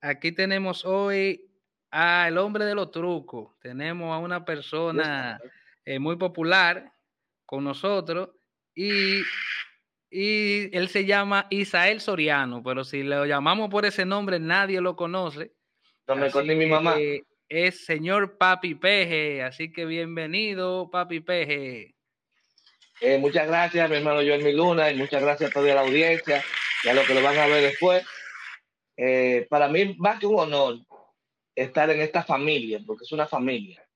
aquí tenemos hoy al hombre de los trucos. Tenemos a una persona eh, muy popular con nosotros y, y él se llama Isael Soriano, pero si lo llamamos por ese nombre nadie lo conoce. No me conoce mi mamá. Es señor Papi Peje, así que bienvenido, Papi Peje. Eh, muchas gracias, mi hermano Joel Luna, y muchas gracias a toda la audiencia y a los que lo van a ver después. Eh, para mí, más que un honor estar en esta familia, porque es una familia,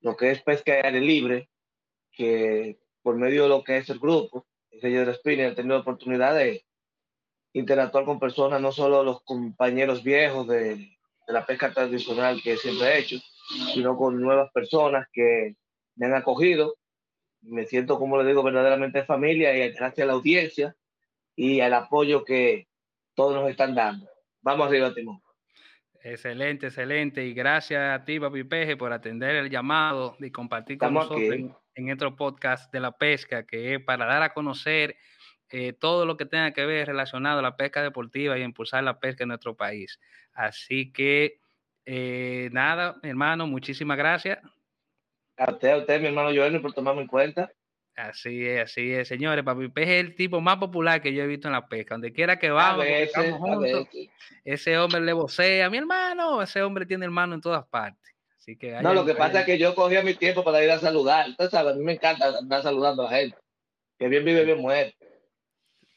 lo que es pesca de aire libre, que por medio de lo que es el grupo, el señor Spinner, he tenido la oportunidad de interactuar con personas, no solo los compañeros viejos de, de la pesca tradicional que siempre he hecho, sino con nuevas personas que me han acogido. Me siento, como le digo, verdaderamente familia y gracias a la audiencia y al apoyo que todos nos están dando. Vamos arriba, Timón. Excelente, excelente. Y gracias a ti, Papi Peje, por atender el llamado y compartir con nosotros en, en, otro podcast de la pesca, que es para dar a conocer eh, todo lo que tenga que ver relacionado a la pesca deportiva y impulsar la pesca en nuestro país. Así que, eh, nada, hermano, muchísimas gracias. A usted, a usted, mi hermano Joel, por tomarme en cuenta. Así es, así es, señores. Papi Pez es el tipo más popular que yo he visto en la pesca. Donde quiera que vamos, juntos, ese hombre le vocea. Mi hermano, ese hombre tiene hermano en todas partes. Así que no, lo que pasa es que yo cogía mi tiempo para ir a saludar. Usted sabe, a mí me encanta andar saludando a la gente. Que bien vive, bien muere.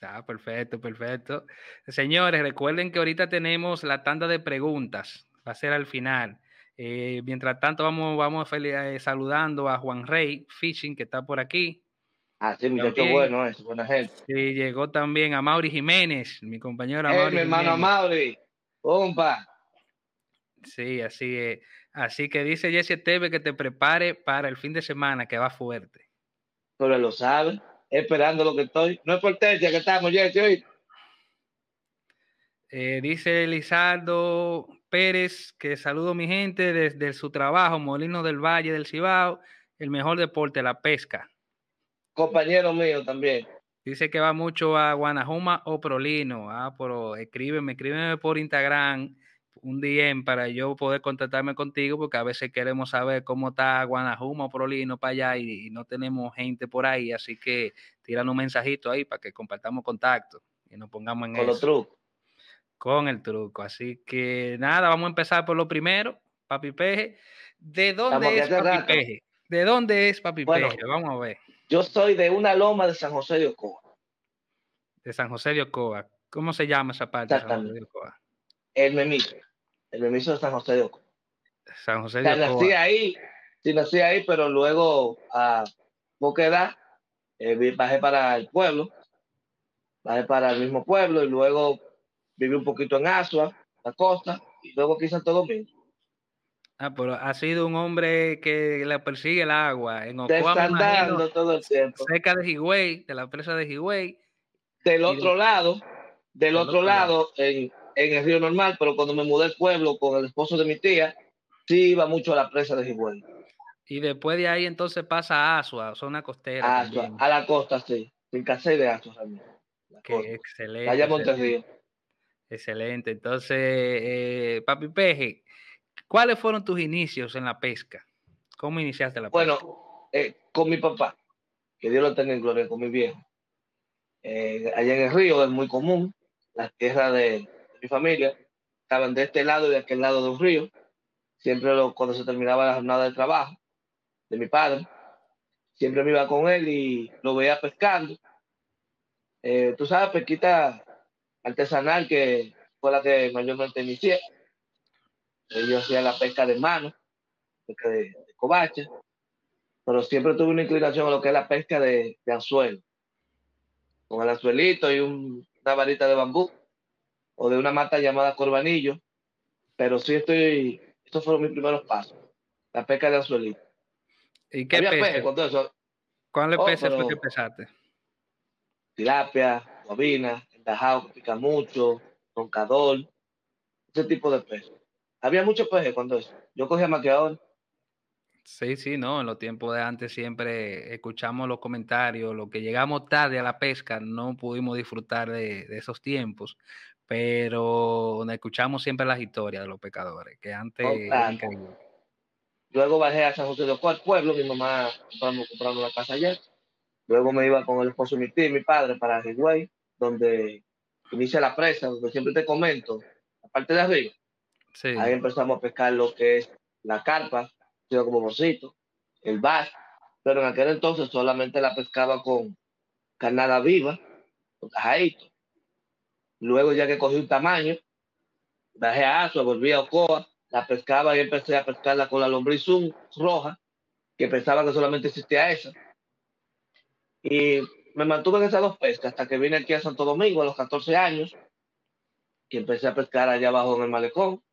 Ah, perfecto, perfecto. Señores, recuerden que ahorita tenemos la tanda de preguntas. Va a ser al final. Eh, mientras tanto, vamos, vamos eh, saludando a Juan Rey Fishing, que está por aquí. Ah, sí, muchacho bueno, es buena gente. Sí, llegó también a Mauri Jiménez, mi compañero hey, mi hermano Mauri, ¡Pompa! Sí, así es. Así que dice Jesse Teve que te prepare para el fin de semana, que va fuerte. Pero lo sabe, esperando lo que estoy. No es por que estamos, Jesse, hoy. Eh, dice Lizardo Pérez que saludo mi gente desde su trabajo, Molino del Valle del Cibao, el mejor deporte, la pesca compañero mío también. Dice que va mucho a Guanajuma o Prolino. Ah, pero escríbeme, escríbeme por Instagram un DM para yo poder contactarme contigo, porque a veces queremos saber cómo está Guanajuma o Prolino para allá y, no tenemos gente por ahí. Así que tiran un mensajito ahí para que compartamos contacto y nos pongamos en Con los trucos. Con el truco. Así que nada, vamos a empezar por lo primero, Papi Peje. ¿De dónde es Papi Peje? ¿De dónde es Papi Peje? Vamos a ver. Yo soy de una loma de San José de Ocoa. De San José de Ocoa. ¿Cómo se llama esa parte de San José de Ocoa? El Memiso. El Memiso de San José de Ocoa. San José de Ocoa. Nací ahí, sí, nací ahí, pero luego a poca edad eh, bajé para el pueblo, bajé para el mismo pueblo y luego viví un poquito en Asua, la costa, y luego aquí en Santo Domingo. Ah, pero ha sido un hombre que le persigue el agua. En Ocoa, imagino, todo el tiempo. Cerca de Higüey, de la presa de Higüey. Del otro lado, del, otro, lado, En, en, el río normal, pero cuando me mudé al pueblo con el esposo de mi tía, sí iba mucho a la presa de Higüey. Y después de ahí entonces pasa a Asua, zona costera. Asua, a la costa, sí. Sin casé de Asua también. Qué excelente. Allá Monterrío. Excelente. Entonces, eh, Papi Peje, ¿Cuáles fueron tus inicios en la pesca? ¿Cómo iniciaste la pesca? Bueno, eh, con mi papá, que Dios lo tenga en gloria, con mi viejo. Eh, allá en el río es muy común, las tierras de, mi familia estaban de este lado y de aquel lado de un río. Siempre lo, cuando se terminaba la jornada de trabajo de mi padre, siempre me iba con él y lo veía pescando. Eh, tú sabes, pesquita artesanal que fue la que mayormente inicié. Ellos hacían la pesca de mano, pesca de, de covacha, pero siempre tuve una inclinación a lo que es la pesca de, de anzuelo, con el anzuelito y una varita de bambú, o de una mata llamada corbanillo, pero sí estoy, estos fueron mis primeros pasos, la pesca de anzuelito. ¿Y qué pez? ¿Cuál oh, peces fue que pesaste? Tilapia, bobina, endajado que pica mucho, roncador, ese tipo de peces. Había mucho peje cuando eso. Yo cogía maqueador. Sí, sí, no, en los tiempos de antes siempre escuchamos los comentarios, lo que llegamos tarde a la pesca, no pudimos disfrutar de, esos tiempos, pero escuchamos siempre las historias de los pescadores, que antes... Luego bajé a San José de Ocoa, pueblo, mi mamá comprando, comprando la casa allá. Luego me iba con el esposo de mi tío y mi padre para Higüey, donde inicia la presa, donde siempre te comento, aparte de arriba. Ahí empezamos a pescar lo que es la carpa, como bolsito, el bass, pero en aquel entonces solamente la pescaba con carnada viva, con tajadito. Luego ya que cogí un tamaño, bajé a Azua, volví a Ocoa, la pescaba y empecé a pescarla con la lombrizum roja, que pensaba que solamente existía esa. Y me mantuve en esas dos pescas hasta que vine aquí a Santo Domingo a los 14 años y empecé a pescar allá abajo en el malecón.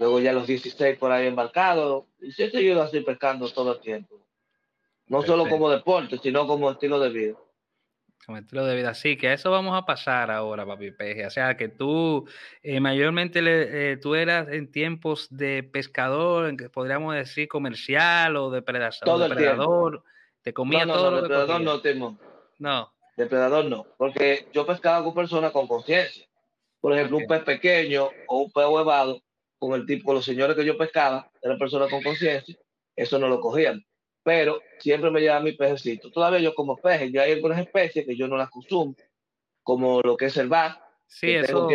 Luego ya a los 16 por ahí embarcado. Y sí he seguido así pescando todo el tiempo. No solo como deporte, sino como estilo de vida. Como estilo de vida, sí, que a eso vamos a pasar ahora, papi peje. O sea, que tú eh, mayormente le, eh, tú eras en tiempos de pescador, podríamos decir comercial o depredador. Todo depredador. Te comía no, todo no, depredador no, temo. No. Depredador no, porque yo pescaba con personas con conciencia. Por ejemplo, un pez pequeño o un pez huevado, con el tipo, los señores que yo pescaba, eran personas con conciencia, eso no lo cogían. Pero siempre me llevaba mi pejecito. Todavía yo como peces, ya hay algunas especies que yo no las consumo, como lo que es el bar. Sí, eso,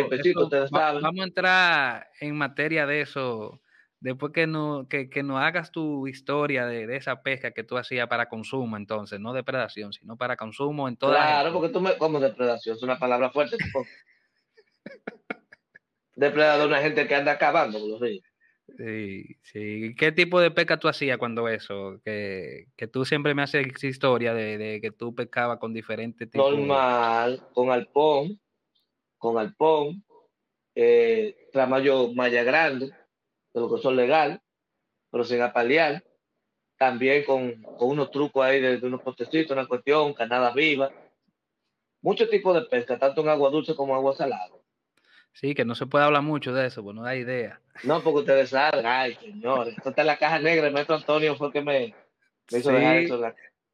vamos a entrar en materia de eso después que no, que, que no hagas tu historia de, de, esa pesca que tú hacías para consumo, entonces, no depredación, sino para consumo en toda Claro, porque tú me, como depredación, es una palabra fuerte. Depredador, una gente que anda acabando con los ríos. Sí, sí. ¿Qué tipo de pesca tú hacías cuando eso? Que, que tú siempre me haces historia de, de que tú pescabas con diferentes tipos. Normal, con alpón, con alpón, eh, tramayo malla grande, de lo que son legal, pero sin apalear. También con, con unos trucos ahí de, unos postecitos, una cuestión, canada viva. Muchos tipos de pesca, tanto en agua dulce como en agua salada. Sí, que no se puede hablar mucho de eso, pues no da idea. No, porque ustedes saben, ay, señores, esto está en la caja negra, el maestro Antonio fue el que me, hizo dejar eso.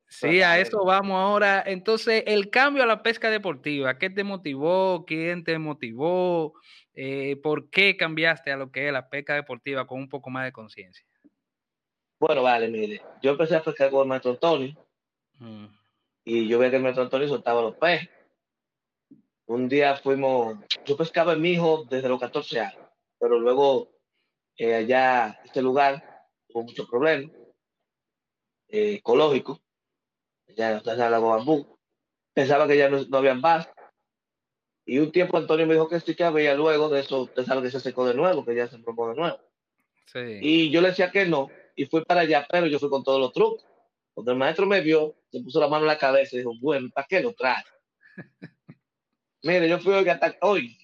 sí, a eso vamos ahora. Entonces, el cambio a la pesca deportiva, ¿qué te motivó? ¿Quién te motivó? Eh, ¿por qué cambiaste a lo que es la pesca deportiva con un poco más de conciencia? Bueno, vale, mire, yo empecé a pescar con el maestro Antonio mm. y yo veía que el maestro Antonio soltaba los peces. Un día fuimos, yo pescaba en mi hijo desde los 14 años, pero luego eh, allá, este lugar, hubo muchos problemas eh, ecológicos, ya no la lago bambú, pensaba que ya no, no habían más, y un tiempo Antonio me dijo que sí que había, luego de eso, usted sabe que se secó de nuevo, que ya se probó de nuevo. Sí. Y yo le decía que no, y fui para allá, pero yo fui con todos los trucos. Cuando el maestro me vio, se puso la mano en la cabeza y dijo, bueno, ¿para qué lo trae? Mire, yo fui hoy hasta hoy,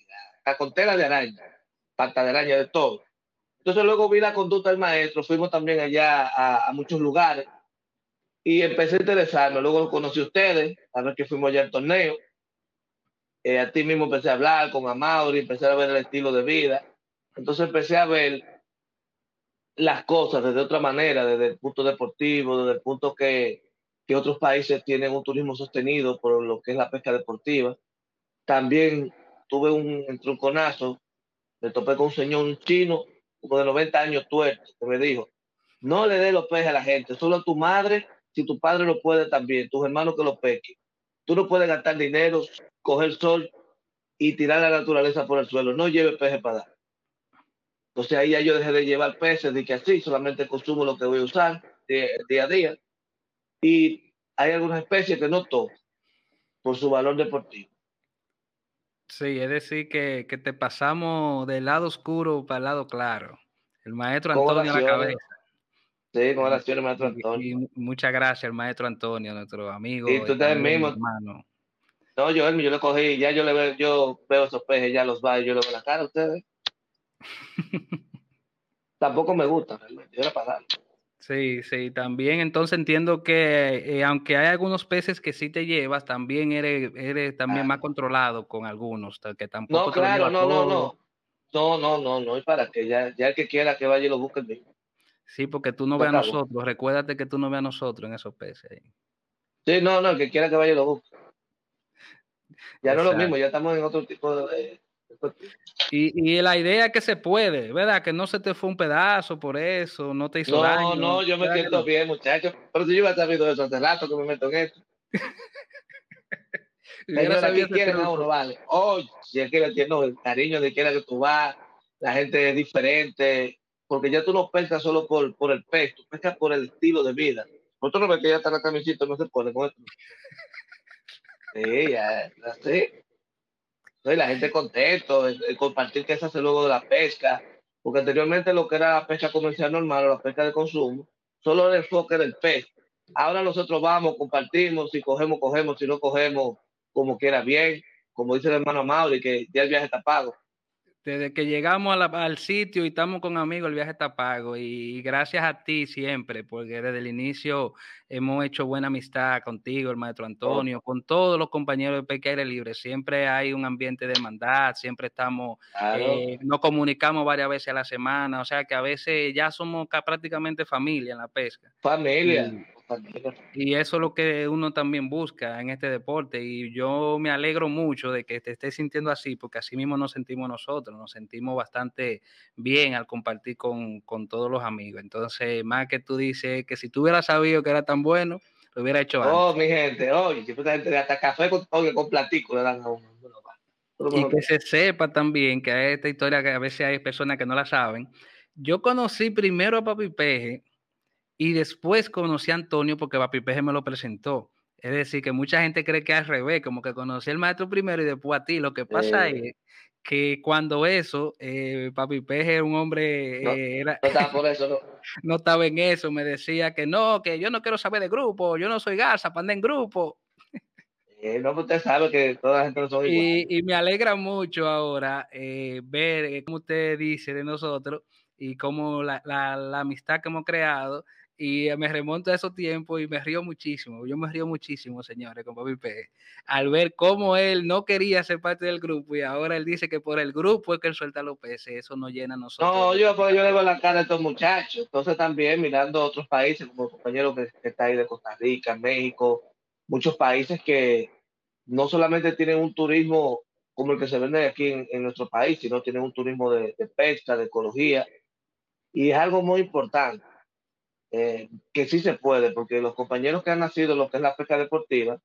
a con tela de araña, pata de araña, de todo. Entonces luego vi la conducta del maestro, fuimos también allá a, a muchos lugares y empecé a interesarme. Luego conocí a ustedes, a ver que fuimos allá al torneo eh, a ti mismo empecé a hablar con Amaury, empecé a ver el estilo de vida. Entonces empecé a ver las cosas desde otra manera, desde el punto deportivo, desde el punto que, que otros países tienen un turismo sostenido por lo que es la pesca deportiva. También tuve un entronconazo, me topé con un señor, un chino, como de 90 años tuerto, que me dijo, no le dé los peces a la gente, solo a tu madre, si tu padre lo puede también, tus hermanos que lo pesquen. Tú no puedes gastar dinero coger sol y tirar la naturaleza por el suelo. No lleve peces para dar. Entonces ahí ya yo dejé de llevar peces, que así solamente consumo lo que voy a usar día, a día. Y hay algunas especies que no toco por su valor deportivo. Sí, es decir, que, que, te pasamos del lado oscuro para el lado claro. El maestro Antonio a la cabeza. Sí, con oraciones, maestro Antonio. muchas gracias, el maestro Antonio, nuestro amigo. Y tú también mismo. Hermano. No, yo, yo le cogí, ya yo le veo, yo veo esos peces, ya los va, yo le veo la cara a ustedes. Tampoco me gusta, yo era para Sí, sí, también entonces entiendo que eh, aunque hay algunos peces que sí te llevas, también eres, eres también ah. más controlado con algunos, que tampoco No, claro, no, no, no. No, no, no, no, y para que ya, ya el que quiera que vaya y lo busque mismo. Sí, porque tú no veas a nosotros, recuérdate que tú no veas a nosotros en esos peces. Sí, no, no, el que quiera que vaya y lo busque. Ya no es lo mismo, ya estamos en otro tipo de... Y, y, la idea es que se puede, ¿verdad? Que no se te fue un pedazo por eso, no te hizo no, daño. No, no, yo me siento bien, muchachos. Pero si yo hubiera sabido eso hace rato que me meto en esto. Señora, aquí quieren a uno, vale. Oye, si es que el cariño de quiera que tú vas, la gente es diferente, porque ya tú no pescas solo por, por el peso, tú pescas por el estilo de vida. Nosotros no ves que ya está la camisita, no se pone con esto. Sí, ya, ya la gente contento, el, compartir que se hace luego de la pesca, porque anteriormente lo que era la pesca comercial normal o la pesca de consumo, solo el enfoque del pez. Ahora nosotros vamos, compartimos, si cogemos, cogemos, si no cogemos, como quiera bien, como dice el hermano Mauri, que ya el viaje está pago. Desde que llegamos al sitio y estamos con amigos, el viaje está pago. Y, gracias a ti siempre, porque desde el inicio hemos hecho buena amistad contigo, el maestro Antonio, con todos los compañeros de Pequeire Libre. Siempre hay un ambiente de hermandad, siempre estamos, eh, nos comunicamos varias veces a la semana, o sea que a veces ya somos prácticamente familia en la pesca. Familia. Y eso es lo que uno también busca en este deporte. Y yo me alegro mucho de que te estés sintiendo así, porque así mismo nos sentimos nosotros, nos sentimos bastante bien al compartir con, todos los amigos. Entonces, más que tú dices que si tú hubieras sabido que era tan bueno, lo hubiera hecho antes. Oh, mi gente, oye, si esta gente hasta café con, con platico le dan a uno. Y que se sepa también que hay esta historia que a veces hay personas que no la saben. Yo conocí primero a Papi Peje y después conocí a Antonio porque Papi Peje me lo presentó. Es decir, que mucha gente cree que es al revés, como que conocí al maestro primero y después a ti. Lo que pasa es que cuando eso, eh, Papi Peje era un hombre... No, eh, era, no estaba por eso, no. no estaba en eso, me decía que no, que yo no quiero saber de grupo, yo no soy garza, para en grupo. Eh, no, usted sabe que toda la gente no son y, y me alegra mucho ahora eh, ver eh, cómo usted dice de nosotros y la, la, la amistad que hemos creado y me remonto a esos tiempos y me río muchísimo. Yo me río muchísimo, señores, con Papi P. Al ver cómo él no quería ser parte del grupo y ahora él dice que por el grupo es que él suelta los peces. Eso no llena a nosotros. No, yo, pues, yo le veo la cara a estos muchachos. Entonces también mirando otros países, como el compañero que, está ahí de Costa Rica, México, muchos países que no solamente tienen un turismo como el que se vende aquí en, nuestro país, sino tienen un turismo de pesca, de ecología. Y es algo muy importante eh, que sí se puede, porque los compañeros que han nacido en lo que es la pesca deportiva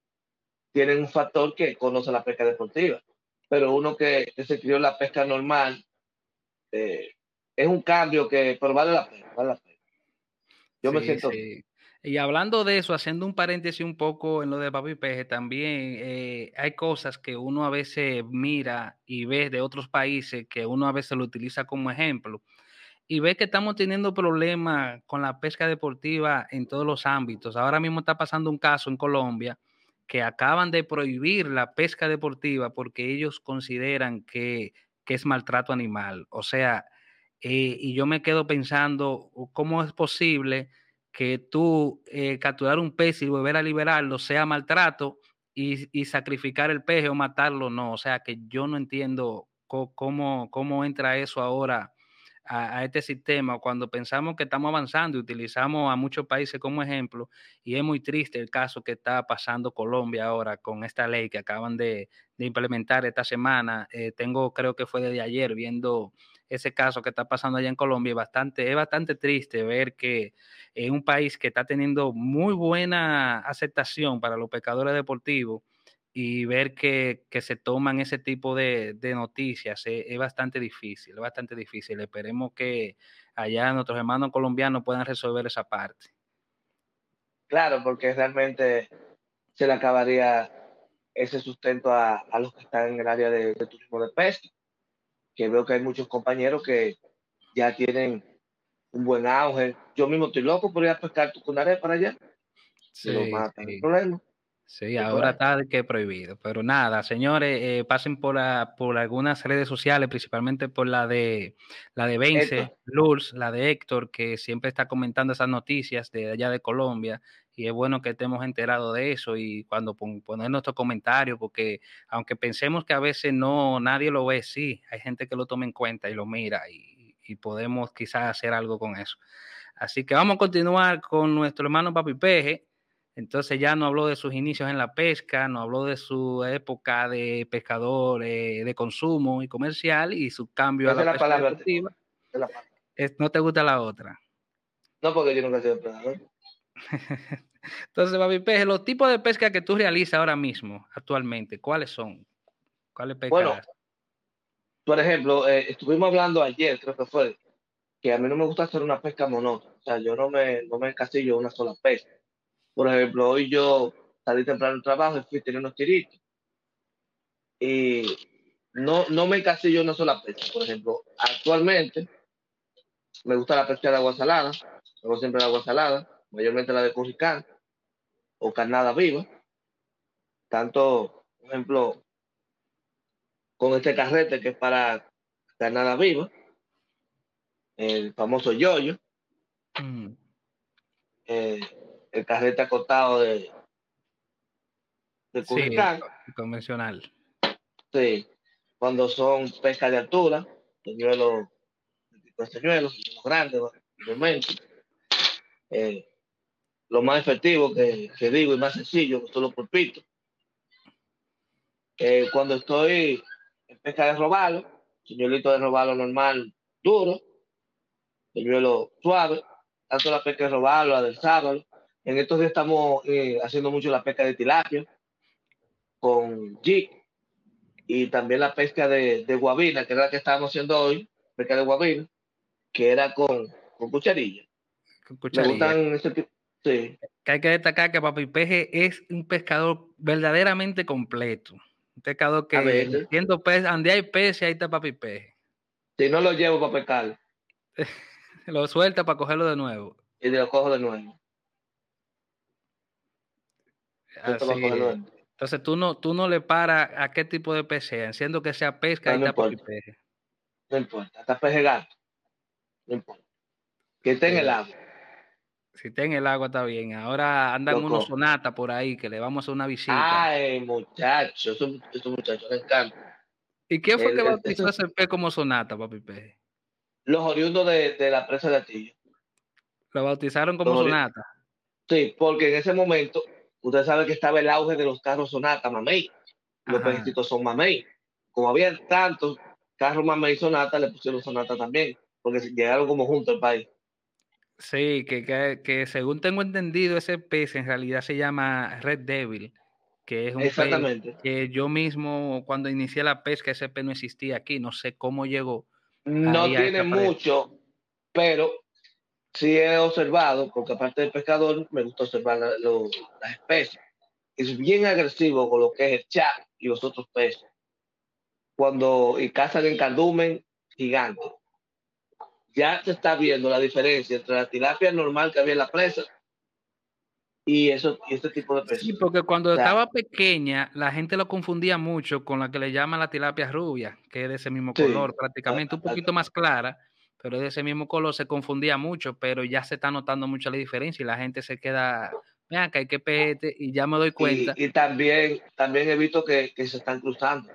tienen un factor que conoce la pesca deportiva, pero uno que, se crió en la pesca normal, eh, es un cambio que, pero vale la pena, vale la pena. Yo me siento... Y hablando de eso, haciendo un paréntesis un poco en lo de Papi Peje, también eh, hay cosas que uno a veces mira y ve de otros países que uno a veces lo utiliza como ejemplo y ve que estamos teniendo problemas con la pesca deportiva en todos los ámbitos. Ahora mismo está pasando un caso en Colombia que acaban de prohibir la pesca deportiva porque ellos consideran que, es maltrato animal. O sea, eh, y yo me quedo pensando, ¿cómo es posible que tú eh, capturar un pez y volver a liberarlo sea maltrato y, y, sacrificar el pez o matarlo? No, o sea que yo no entiendo cómo, cómo entra eso ahora a, este sistema cuando pensamos que estamos avanzando y utilizamos a muchos países como ejemplo, y es muy triste el caso que está pasando Colombia ahora con esta ley que acaban de, implementar esta semana. Eh, tengo, creo que fue desde ayer, viendo ese caso que está pasando allá en Colombia. Es bastante, es bastante triste ver que en un país que está teniendo muy buena aceptación para los pescadores deportivos, y ver que, se toman ese tipo de, noticias es, bastante difícil, es bastante difícil. Esperemos que allá nuestros hermanos colombianos puedan resolver esa parte. Claro, porque realmente se le acabaría ese sustento a, los que están en el área de, turismo de pesca, que veo que hay muchos compañeros que ya tienen un buen auge. Yo mismo estoy loco por ir a pescar tucunaré para allá. Sí, sí. problema. Sí, ahora está que prohibido. Pero nada, señores, eh, pasen por, por algunas redes sociales, principalmente por la de la de Vence, Lurs, la de Héctor, que siempre está comentando esas noticias de allá de Colombia. Y es bueno que estemos enterados de eso y cuando poner nuestro comentario, porque aunque pensemos que a veces no nadie lo ve, sí, hay gente que lo toma en cuenta y lo mira y, y podemos quizás hacer algo con eso. Así que vamos a continuar con nuestro hermano Papi Peje Entonces ya no habló de sus inicios en la pesca, no habló de su época de pescador eh, de consumo y comercial y su cambio a la, pesca palabra deportiva. ¿No te gusta la otra? No, porque yo nunca he sido pescador. Entonces, Babi Peje, los tipos de pesca que tú realizas ahora mismo, actualmente, ¿cuáles son? ¿Cuáles pescas? Bueno, por ejemplo, eh, estuvimos hablando ayer, creo que fue, que a mí no me gusta hacer una pesca monótona. O sea, yo no me, no me encasillo una sola pesca. Por ejemplo, hoy yo salí temprano del trabajo y fui a tener unos tiritos. Y no, no me encasillo una sola pesca. Por ejemplo, actualmente me gusta la pesca de agua salada. Hago siempre de agua salada, mayormente la de curricán o carnada viva. Tanto, por ejemplo, con este carrete que es para carnada viva el famoso yoyo, mm. eh, el carrete acotado de, de sí, convencional. Sí, cuando son pesca de altura, señuelos, los señuelos, los grandes, eh, lo más efectivo que, que, digo y más sencillo, son los pulpitos. Eh, cuando estoy en pesca de robalo, señuelito de robalo normal, duro, señuelo suave, tanto la pesca de robalo, la del sábado. En estos días estamos eh, haciendo mucho la pesca de tilapia con jig y también la pesca de, de, guabina, que era la que estábamos haciendo hoy, pesca de guabina, que era con, con cucharilla. Con cucharilla. sí. Que hay que destacar que Papi Peje es un pescador verdaderamente completo. Un pescador que siendo pez, donde hay peces, ahí está Papi Peje. Si no lo llevo para pescar. lo suelta para cogerlo de nuevo. Y lo cojo de nuevo. Entonces tú no, tú no le paras a qué tipo de pez sea, siendo que sea pesca no, y importa. peje. No importa, hasta peje gato. No importa. Que esté en el agua. Si está en el agua está bien. Ahora andan unos sonata por ahí que le vamos a hacer una visita. Ay, muchachos, esos, muchachos les encanta. ¿Y qué fue que bautizó ese pez como sonata, papi peje? los oriundos de, de la presa de Atillo. Lo bautizaron como Sonata. Sí, porque en ese momento, usted sabe que estaba el auge de los carros Sonata, Mamey. Los pejecitos son Mamey. Como había tantos carros Mamey y Sonata, le pusieron Sonata también, porque llegaron como juntos al país. Sí, que, que, que, según tengo entendido, ese pez en realidad se llama Red Devil, que es un pez que yo mismo, cuando inicié la pesca, ese pez no existía aquí, no sé cómo llegó, no tiene mucho, pero sí he observado, porque aparte del pescador, me gusta observar las especies. Es bien agresivo con lo que es el chat y los otros peces. Cuando y cazan en cardumen gigante. Ya se está viendo la diferencia entre la tilapia normal que había en la presa y eso y este tipo de peces. Sí, porque cuando estaba pequeña la gente lo confundía mucho con la que le llaman la tilapia rubia, que es de ese mismo color, prácticamente un poquito más clara, pero de ese mismo color se confundía mucho, pero ya se está notando mucho la diferencia y la gente se queda, vean que hay que pete y ya me doy cuenta. Y, también también he visto que, que se están cruzando.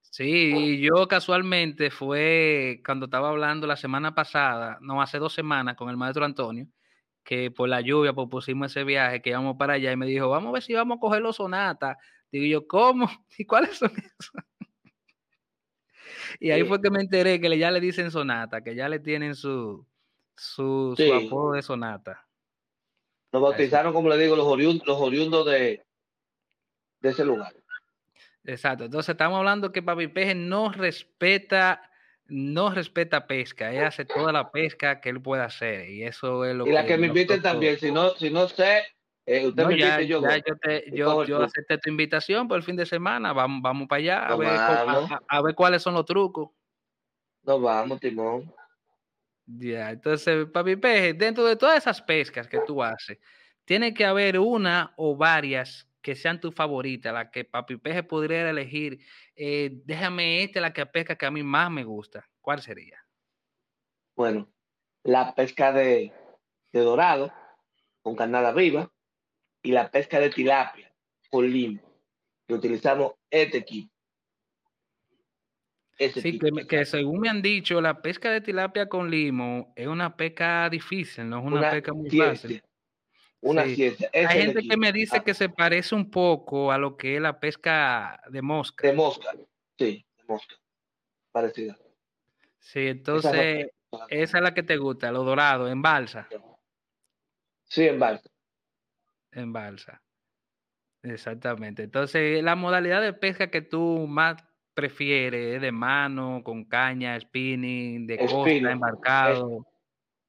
Sí, yo casualmente fue cuando estaba hablando la semana pasada, no hace dos semanas, con el maestro Antonio, que por la lluvia pues, pusimos ese viaje, que íbamos para allá y me dijo, vamos a ver si vamos a coger los sonatas. Digo yo, ¿cómo? ¿Y cuáles son esos? Y ahí fue que me enteré que ya le dicen sonata, que ya le tienen su, su, apodo de sonata. Nos bautizaron, como le digo, los oriundos, los oriundos de, de ese lugar. Exacto. Entonces estamos hablando que Papi Peje no respeta no respeta pesca, él hace toda la pesca que él puede hacer y eso es lo y la que me inviten también, si no, si no sé, eh, usted me ya, yo, ya yo, te, yo, yo acepté tu invitación por el fin de semana, vamos, vamos para allá a ver, a, ver, cuáles son los trucos. Nos vamos, Timón. Ya, entonces, papi peje, dentro de todas esas pescas que tú haces, tiene que haber una o varias que sean tu favorita, la que Papi Peje podría elegir, eh, déjame esta, la que pesca que a mí más me gusta. ¿Cuál sería? Bueno, la pesca de, dorado con carnada viva y la pesca de tilapia con limo, que utilizamos este equipo. sí, que, según me han dicho, la pesca de tilapia con limo es una pesca difícil, no es una, pesca muy fácil. Una ciencia. Hay gente que me dice que se parece un poco a lo que es la pesca de mosca. De mosca, sí, de mosca. Parecida. Sí, entonces, esa es la que te gusta, lo dorado, en balsa. Sí, en balsa. En balsa. Exactamente. Entonces, la modalidad de pesca que tú más prefieres es de mano, con caña, spinning, de costa, embarcado.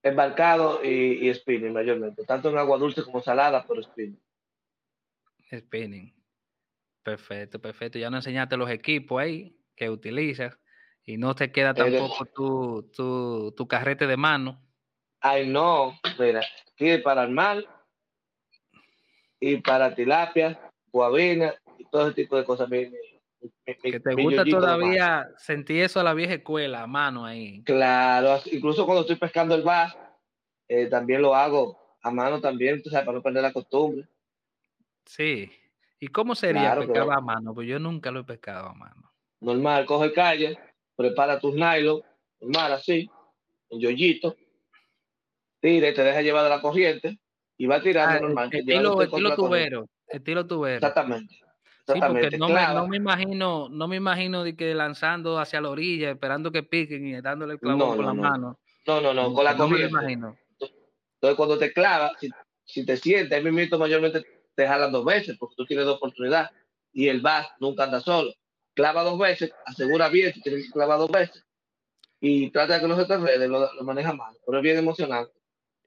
embarcado y, y, spinning mayormente, tanto en agua dulce como salada, pero spinning. Spinning. Perfecto, perfecto. Ya nos enseñaste los equipos ahí que utilizas y no te queda tampoco tu, tu, tu carrete de mano. Ay, no, mira, aquí para el mar y para tilapia, guabina y todo ese tipo de cosas. que te gusta todavía sentir eso a la vieja escuela, a mano ahí. Claro, incluso cuando estoy pescando el bass, eh, también lo hago a mano también, tú sabes, para no perder la costumbre. Sí. ¿Y cómo sería pescar a mano? Pues yo nunca lo he pescado a mano. Normal, coge calle, prepara tus nylon, normal así, en yoyito, tira y te deja llevar de la corriente y va tirando ah, normal. Estilo, estilo tubero, estilo tubero. Exactamente. Sí, porque no me, no me, imagino, no me imagino de que lanzando hacia la orilla, esperando que piquen y dándole el clavo con la mano. No, no, no, con la corriente. No me imagino. Entonces cuando te clavas, si, si te sientes, mi mito mayormente te jalan dos veces, porque tú tienes dos oportunidades, y el vas nunca anda solo. Clava dos veces, asegura bien, si tienes que clavar dos veces, y trata de que no se te enrede, lo, lo maneja mal, pero es bien emocionante.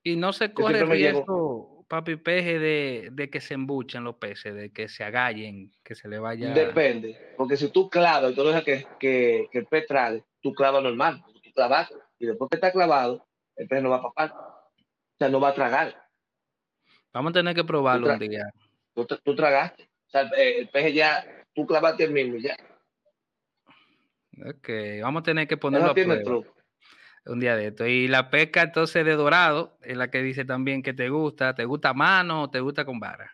Y no se corre riesgo, papi peje, de, de, que se embuchen los peces, de que se agallen, que se le vaya. Depende, porque si tú clavas y tú dejas que, que, que el pez trague, tú clavas normal, tú clavas, y después que está clavado, el pez no va a papar, o sea, no va a tragar. Vamos a tener que probarlo un día. Tú, tú, tragaste, o sea, el, pez ya, tú clavaste el mismo ya. Ok, vamos a tener que ponerlo a prueba. Truco un día de esto. Y la pesca entonces de dorado es la que dice también que te gusta. ¿Te gusta a mano o te gusta con vara?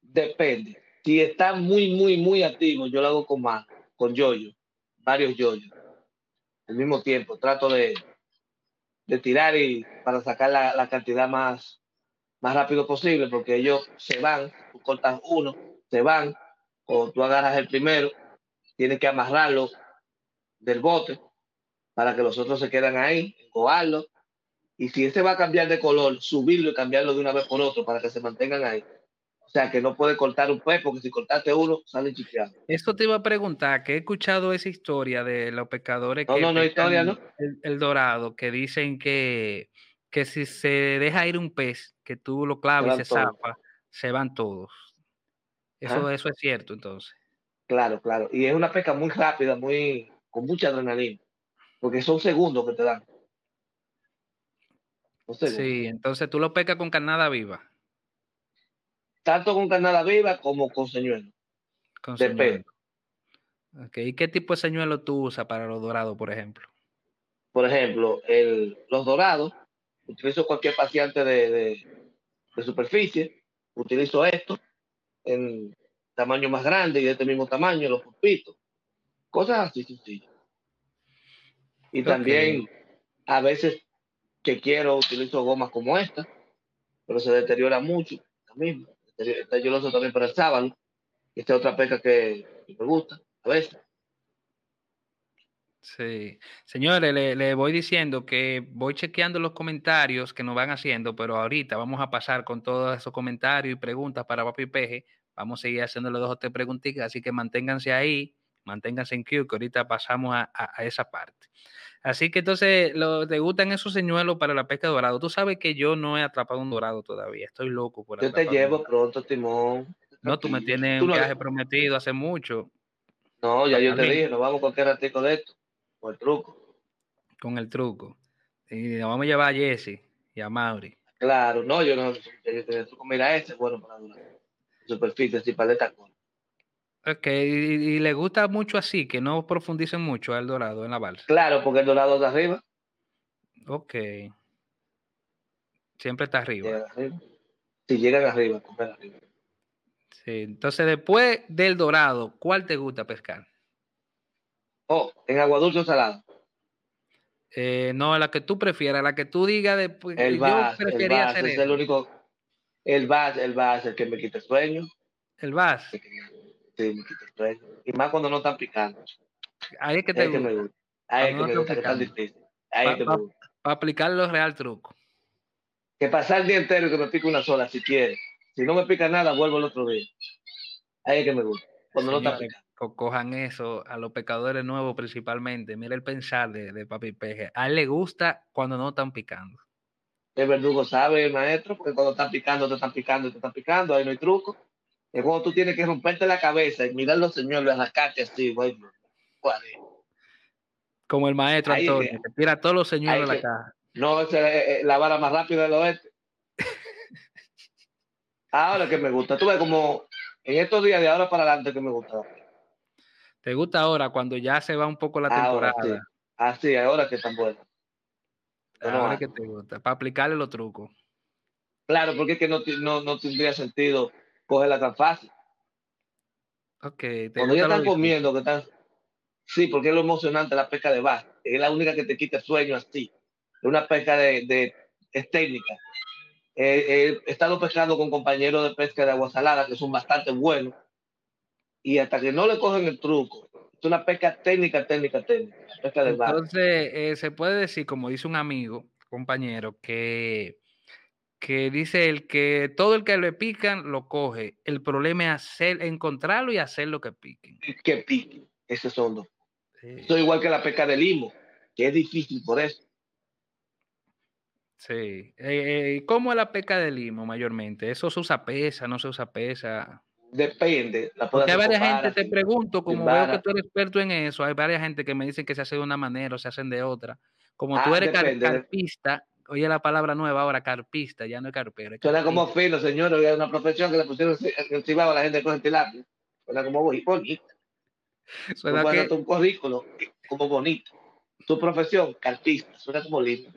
Depende. Si está muy, muy, muy activo, yo lo hago con mano, con yoyo, varios yoyos. Al mismo tiempo, trato de, de tirar y para sacar la, la, cantidad más, más rápido posible, porque ellos se van, tú cortas uno, se van, o tú agarras el primero, tienes que amarrarlo del bote para que los otros se queden ahí, coarlo. Y si este va a cambiar de color, subirlo y cambiarlo de una vez por otro para que se mantengan ahí. O sea, que no puede cortar un pez, porque si cortaste uno, sale chiqueado. Esto te iba a preguntar, que he escuchado esa historia de los pescadores no, que no, no, historia, ¿no? El, dorado, que dicen que, que si se deja ir un pez, que tú lo claves y se zapa, se van todos. Eso, eso es cierto, entonces. Claro, claro. Y es una pesca muy rápida, muy con mucha adrenalina porque son segundos que te dan. Sí, entonces tú lo pescas con carnada viva. Tanto con carnada viva como con señuelo. Con señuelo. Okay. ¿Y qué tipo de señuelo tú usas para los dorados, por ejemplo? Por ejemplo, el, los dorados, utilizo cualquier paciente de, de, de superficie, utilizo esto en tamaño más grande y de este mismo tamaño, los pulpitos. Cosas así sencillas. Y también a veces que quiero utilizo gomas como esta, pero se deteriora mucho también. Está yo lo uso también para el sábado. Esta es otra pesca que, me gusta a veces. Sí, señores, le, le, voy diciendo que voy chequeando los comentarios que nos van haciendo, pero ahorita vamos a pasar con todos esos comentarios y preguntas para Papi Peje. Vamos a seguir haciéndole dos o tres preguntitas, así que manténganse ahí, manténganse en Q, que ahorita pasamos a, a, a esa parte. Así que entonces, lo, ¿te gustan esos señuelos para la pesca de dorado? Tú sabes que yo no he atrapado un dorado todavía, estoy loco por Yo te llevo pronto, Timón. No, tú me tienes un viaje prometido hace mucho. No, ya yo te dije, nos vamos cualquier ratico de esto, con el truco. Con el truco. Y nos vamos a llevar a Jesse y a Mauri. Claro, no, yo no, el truco, mira ese, bueno, para una superficie, así para de tacón. Ok, y, le gusta mucho así, que no profundicen mucho al dorado en la balsa. Claro, porque el dorado está arriba. Ok. Siempre está arriba. Si llegan arriba, comprar arriba. Sí, entonces después del dorado, ¿cuál te gusta pescar? Oh, en agua dulce o salada. Eh, no, la que tú prefieras, la que tú digas después. El yo prefería hacer es el único, El vas, el vas, el que me quita el sueño. ¿El vas? Sí, sueño. Y más cuando no están picando. Ahí es que te gusta. Ahí es que me gusta, que es tan difícil. Ahí es que me gusta. Para aplicar los real trucos. Que pasar el día entero y que me pique una sola, si quiere. Si no me pica nada, vuelvo el otro día. Ahí es que me gusta. Cuando no está picando cojan eso a los pecadores nuevos principalmente. Mira el pensar de, de Papi Peje. A él le gusta cuando no están picando. El verdugo sabe, maestro, porque cuando están picando, te están picando, te están picando, ahí no hay truco. Es cuando tú tienes que romperte la cabeza y mirar los señores, arrancarte así, güey. Como el maestro Antonio, que tira a todos los señores de la caja. No, es eh, la vara más rápida del oeste. ahora que me gusta. Tú ves como en estos días de ahora para adelante que me gusta. ¿Te gusta ahora cuando ya se va un poco la temporada? Ahora sí. Ah, sí, ahora que están buenos. Ahora que te gusta, para aplicarle los trucos. Claro, porque es que no, no, no tendría sentido cogerla tan fácil. Ok. Cuando ya están comiendo, que están... Sí, porque es lo emocionante la pesca de bar. Es la única que te quita el sueño así. Es una pesca de, de es técnica. he estado pescando con compañeros de pesca de agua salada que son bastante buenos y hasta que no le cogen el truco, es una pesca técnica, técnica, técnica. Pesca de Entonces, eh, se puede decir, como dice un amigo, compañero, que, que dice el que todo el que le pican lo coge. El problema es hacer, encontrarlo y hacer lo que piquen. Que piquen, ese son dos. Eso es igual que la pesca de limo, que es difícil por eso. Sí. Eh, eh, ¿Cómo es la pesca de limo mayormente? ¿Eso se usa pesa, no se usa pesa? Depende. La Porque hay varias gente, te pregunto, como veo que tú eres experto en eso, hay varias gente que me dicen que se hace de una manera o se hacen de otra. Como tú ah, eres carpista, oye la palabra nueva ahora, carpista, ya no es carpero. Suena como fino, señor, es una profesión que le pusieron encima a la gente con tilapia. Suena como bonito. Suena que... un currículo como bonito. Tu profesión, carpista, suena como lindo.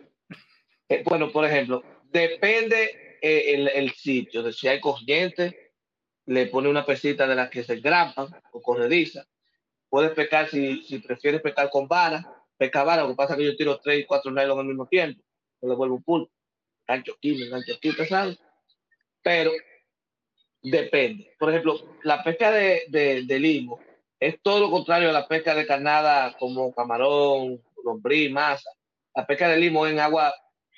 Eh, bueno, por ejemplo, depende eh, el, el, sitio, de si hay corriente le pone una pesita de las que se grampan o corrediza. Puedes pescar si, si prefieres pescar con vara, pesca vara, lo que pasa es que yo tiro tres y cuatro nylon al mismo tiempo, yo le vuelvo un pulpo, gancho aquí, gancho aquí, ¿sabes? Pero depende. Por ejemplo, la pesca de, de, limo es todo lo contrario a la pesca de carnada como camarón, lombriz, masa. La pesca de limo en agua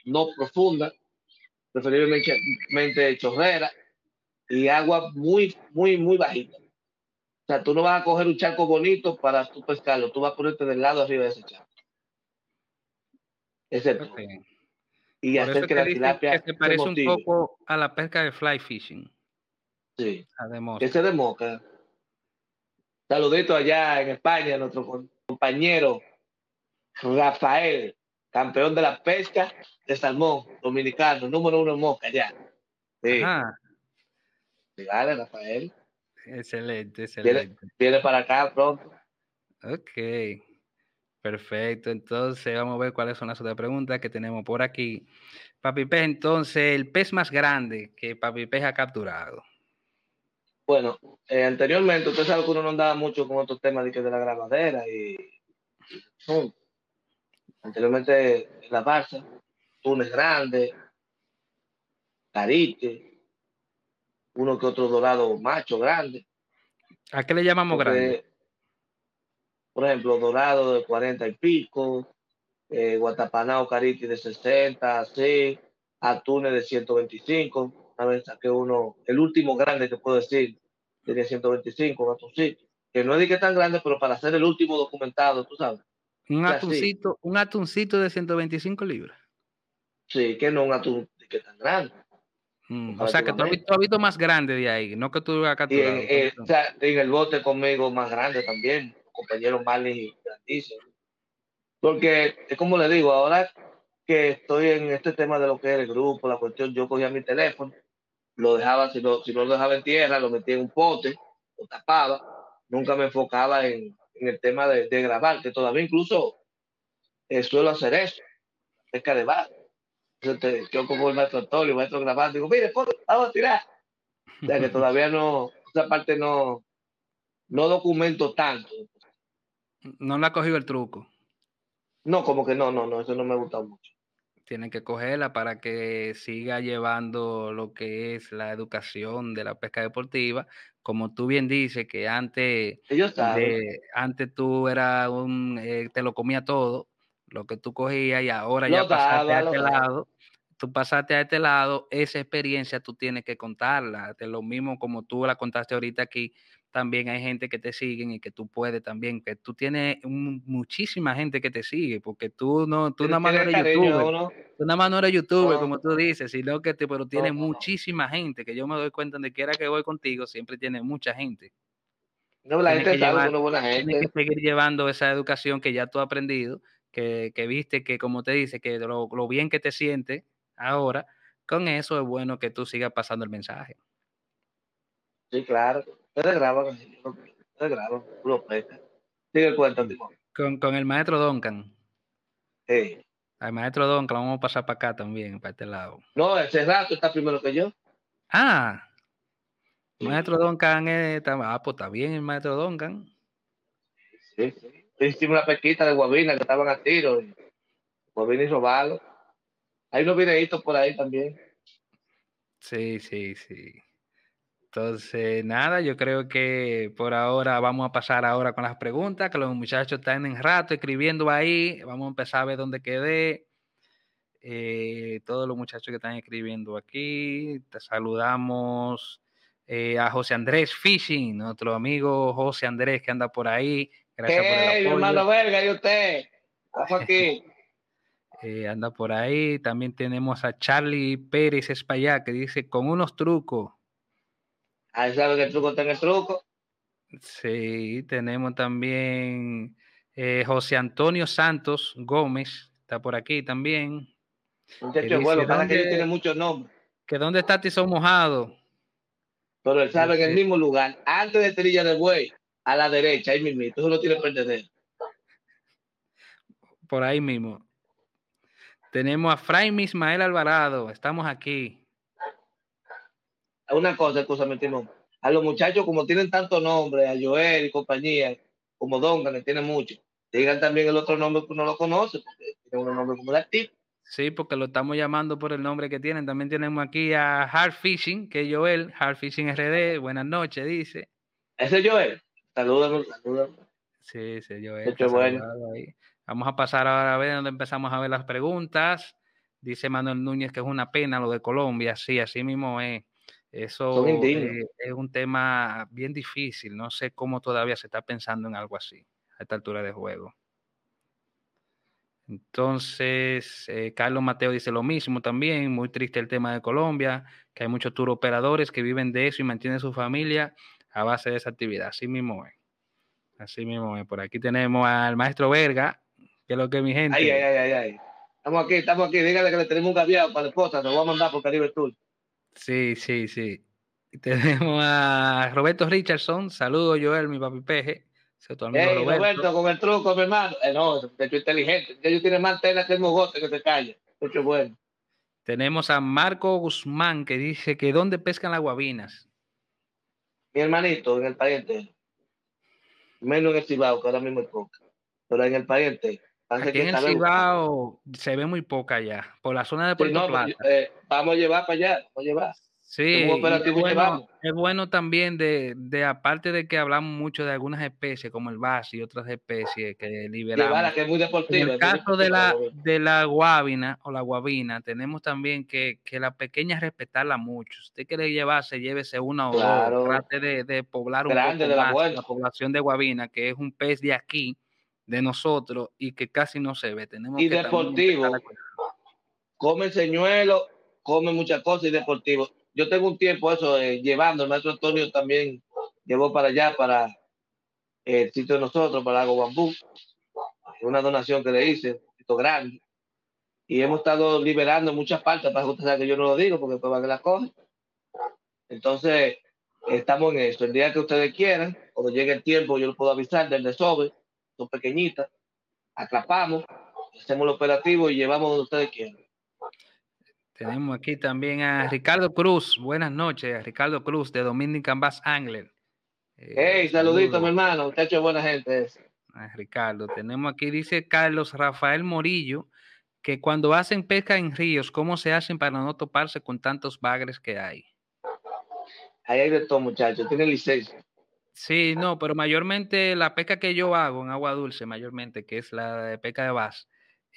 no profunda, preferiblemente chorrera, y agua muy, muy, muy bajita. O sea, tú no vas a coger un charco bonito para tú pescarlo, tú vas a ponerte del lado arriba de ese charco. Ese Y hacer que la tilapia. se parece un poco a la pesca de fly fishing. Sí. Ese de moca. Saludito allá en España, nuestro compañero Rafael, campeón de la pesca de salmón dominicano, número uno en moca ya. Sí. Dale, Rafael. Excelente, excelente. Viene, para acá pronto. Ok. Perfecto. Entonces, vamos a ver cuáles son las otras preguntas que tenemos por aquí. Papi Pez, entonces, el pez más grande que Papi Pez ha capturado. Bueno, eh, anteriormente, usted sabe que uno no andaba mucho con otros temas de, que de la grabadera y, anteriormente la Barça, Túnez Grande, Carite, uno que otro dorado macho grande. ¿A qué le llamamos grande? Por ejemplo, dorado de 40 y pico, eh, guatapanao cariti de 60, así, atunes de 125. Una vez saqué uno, el último grande que puedo decir, tenía 125, atuncito. Que no es de que tan grande, pero para hacer el último documentado, tú sabes. Un atuncito, un atuncito de 125 libras. Sí, que no un atún que tan grande. Mm, o sea, que tú has, visto, más grande de ahí, no que tú acá. En, o sea, en el bote conmigo más grande también, compañeros y grandísimos. Porque es como le digo, ahora que estoy en este tema de lo que es el grupo, la cuestión, yo cogía mi teléfono, lo dejaba, si no, si no lo dejaba en tierra, lo metía en un pote, lo tapaba, nunca me enfocaba en, en el tema de, de, grabar, que todavía incluso eh, suelo hacer eso, pesca de bar yo, como el maestro Antonio, el maestro grabando, digo, mire, vamos a tirar. O sea que todavía no, esa parte no, no documento tanto. No le ha cogido el truco. No, como que no, no, no, eso no me gusta mucho. tiene que cogerla para que siga llevando lo que es la educación de la pesca deportiva. Como tú bien dices, que antes, antes tú era un, eh, te lo comía todo, lo que tú cogías, y ahora ya pasaste a este lado. Tú pasaste a este lado, esa experiencia tú tienes que contarla. De lo mismo como tú la contaste ahorita aquí, también hay gente que te siguen y que tú puedes también, que tú tienes muchísima gente que te sigue, porque tú no, tú nada más no eres youtuber, tú nada más no eres youtuber, como tú dices, sino que te, pero tienes muchísima gente, que yo me doy cuenta de que quiera que voy contigo, siempre tiene mucha gente. No, la gente sabe una buena gente. Tienes que seguir llevando esa educación que ya tú has aprendido, que, que viste que, como te dice, que lo, lo bien que te sientes ahora, con eso es bueno que tú sigas pasando el mensaje. Sí, claro. Ustedes graban, puro pesca. Sigue el cuento, Con, con el maestro Duncan. Sí. Al maestro Duncan, vamos a pasar para acá también, para este lado. No, ese rato está primero que yo. Ah. El maestro Duncan está, ah, pues está bien el maestro Duncan. Sí, sí. Hicimos una pesquita de guabina que estaban a tiro. guabina y robalo. Hay unos videitos por ahí también. Sí, sí, sí. Entonces, nada, yo creo que por ahora vamos a pasar ahora con las preguntas, que los muchachos están en rato escribiendo ahí. Vamos a empezar a ver dónde quedé. Eh, todos los muchachos que están escribiendo aquí. Te saludamos eh, a José Andrés Fishing, nuestro amigo José Andrés que anda por ahí. Gracias por el apoyo. hermano verga, y usted. aquí. Eh, anda por ahí. También tenemos a Charlie Pérez Espaillá que dice con unos trucos Ahí sabe que el truco está en el truco. Sí, tenemos también eh, José Antonio Santos Gómez, está por aquí también. Muchacho, bueno, para que él tiene muchos nombres. ¿Que dónde está Tizón Mojado? Pero él sabe en el mismo lugar, antes de Trilla del Buey, a la derecha, ahí mismo, tú no tienes perder. Por ahí mismo. Tenemos a Fray Ismael Alvarado, estamos aquí una cosa, escúchame, Timón. A los muchachos, como tienen tanto nombre, a Joel y compañía, como Don, que tiene mucho, digan también el otro nombre que uno lo conoce, porque tiene un nombre como el activo. Sí, porque lo estamos llamando por el nombre que tienen. También tenemos aquí a Hard Fishing, que es Joel, Hard Fishing RD. Buenas noches, dice. Ese es Joel. Saludos, saludos. Sí, sí, Joel. bueno. Vamos a pasar ahora a ver dónde empezamos a ver las preguntas. Dice Manuel Núñez que es una pena lo de Colombia. Sí, así mismo es. Eso eh, es un tema bien difícil. No sé cómo todavía se está pensando en algo así a esta altura de juego. Entonces, eh, Carlos Mateo dice lo mismo también, muy triste el tema de Colombia, que hay muchos tour operadores que viven de eso y mantienen su familia a base de esa actividad. Así mismo es. Así mismo es. Por aquí tenemos al maestro Verga, que es lo que mi gente. Ay, ay, ay, ay. Estamos aquí, estamos aquí. Dígale que le tenemos un gaviado para la esposa, nos voy a mandar por Caribe Tour. Sí, sí, sí. Tenemos a Roberto Richardson. Saludos, Joel, mi papi peje. Hey, Roberto. con el truco, mi hermano. Eh, no, de hecho inteligente. Ellos tienen más tela que el mogote que se calla. Mucho bueno. Tenemos a Marco Guzmán que dice que ¿dónde pescan las guabinas? Mi hermanito, en el pariente. Menos en el Cibao, que ahora mismo es poca. Pero en el pariente. Aquí en el Cibao se ve muy poca ya, por la zona de Puerto Plata. Eh, vamos a llevar para allá, vamos a llevar. Sí, es bueno, también de, de, aparte de que hablamos mucho de algunas especies como el bass y otras especies que liberamos. que es muy en el caso de la, de la guabina o la guabina, tenemos también que, que la pequeña respetarla mucho. Si usted quiere llevarse, llévese una o dos. Trate de, de poblar un poco más la población de guabina, que es un pez de aquí de nosotros y que casi no se ve. Tenemos y deportivo. Come señuelo, come muchas cosas y deportivo. Yo tengo un tiempo eso, eh, llevando, el maestro Antonio también llevó para allá, para el sitio de nosotros, para Lago Bambú. Una donación que le hice, sitio grande. Y hemos estado liberando muchas partes, para que usted sabe que yo no lo digo, porque después van que la cogen. Entonces, estamos en esto. El día que ustedes quieran, cuando llegue el tiempo, yo lo puedo avisar del desove son pequeñitas, atrapamos, hacemos el operativo y llevamos donde ustedes quieran. Tenemos aquí también a Ricardo Cruz. Buenas noches, Ricardo Cruz de Dominican Bass Angler. Eh, hey, saludito, mi hermano. Muchacho, buena gente. Ricardo, tenemos aquí, dice Carlos Rafael Morillo, que cuando hacen pesca en ríos, ¿cómo se hacen para no toparse con tantos bagres que hay? Ahí hay de todo, muchachos, tiene licencia. Sí, no, pero mayormente la pesca que yo hago en agua dulce, mayormente, que es la de pesca de bass,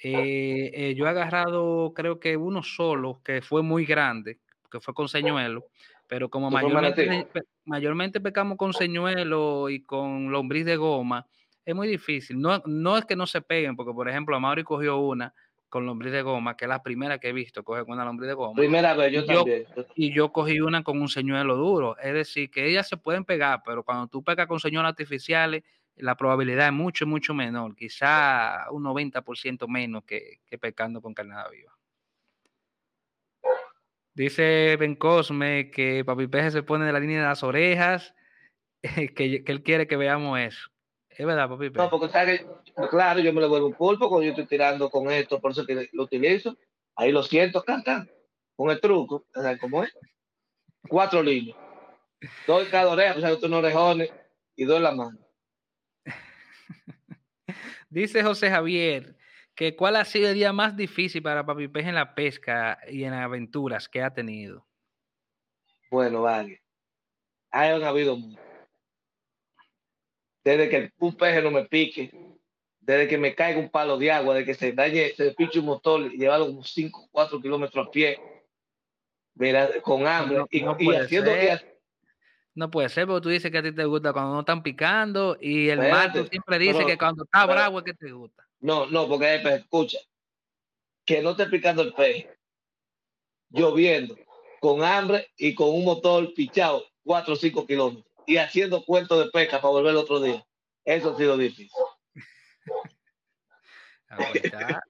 eh, eh, yo he agarrado creo que uno solo, que fue muy grande, que fue con señuelo, pero como mayormente, mayormente pescamos con señuelo y con lombriz de goma, es muy difícil. No, no es que no se peguen, porque por ejemplo, Mauri cogió una con lombriz de goma, que es la primera que he visto coger con una lombriz de goma. Primera vez, yo, también. Y yo cogí una con un señuelo duro. Es decir, que ellas se pueden pegar, pero cuando tú pegas con señuelos artificiales, la probabilidad es mucho, mucho menor. Quizá un 90% menos que, que pescando con carnada viva. Dice Ben Cosme que Papi Peje se pone de la línea de las orejas, que, que él quiere que veamos eso. Es verdad, papi. No, porque ¿sabes? claro, yo me lo vuelvo un pulpo cuando yo estoy tirando con esto, por eso que lo utilizo. Ahí lo siento, cantan, con el truco, ¿sabes cómo es? Cuatro líneas. Dos en cada oreja, o sea, unos orejones y dos en la mano. Dice José Javier que cuál ha sido el día más difícil para Papi Pez en la pesca y en aventuras que ha tenido. Bueno, vale. Han habido muchos desde que un peje no me pique, desde que me caiga un palo de agua, desde que se dañe, se pinche un motor y llevarlo unos 5, 4 kilómetros a pie, mira, con hambre y, no haciendo... no puede ser, porque tú dices que a ti te gusta cuando no están picando y el mato siempre dice que cuando está bravo es que te gusta. No, no, porque escucha, que no esté picando el peje, lloviendo, con hambre y con un motor pichado 4 o 5 kilómetros y haciendo cuentos de pesca para volver el otro día. Eso ha sido difícil.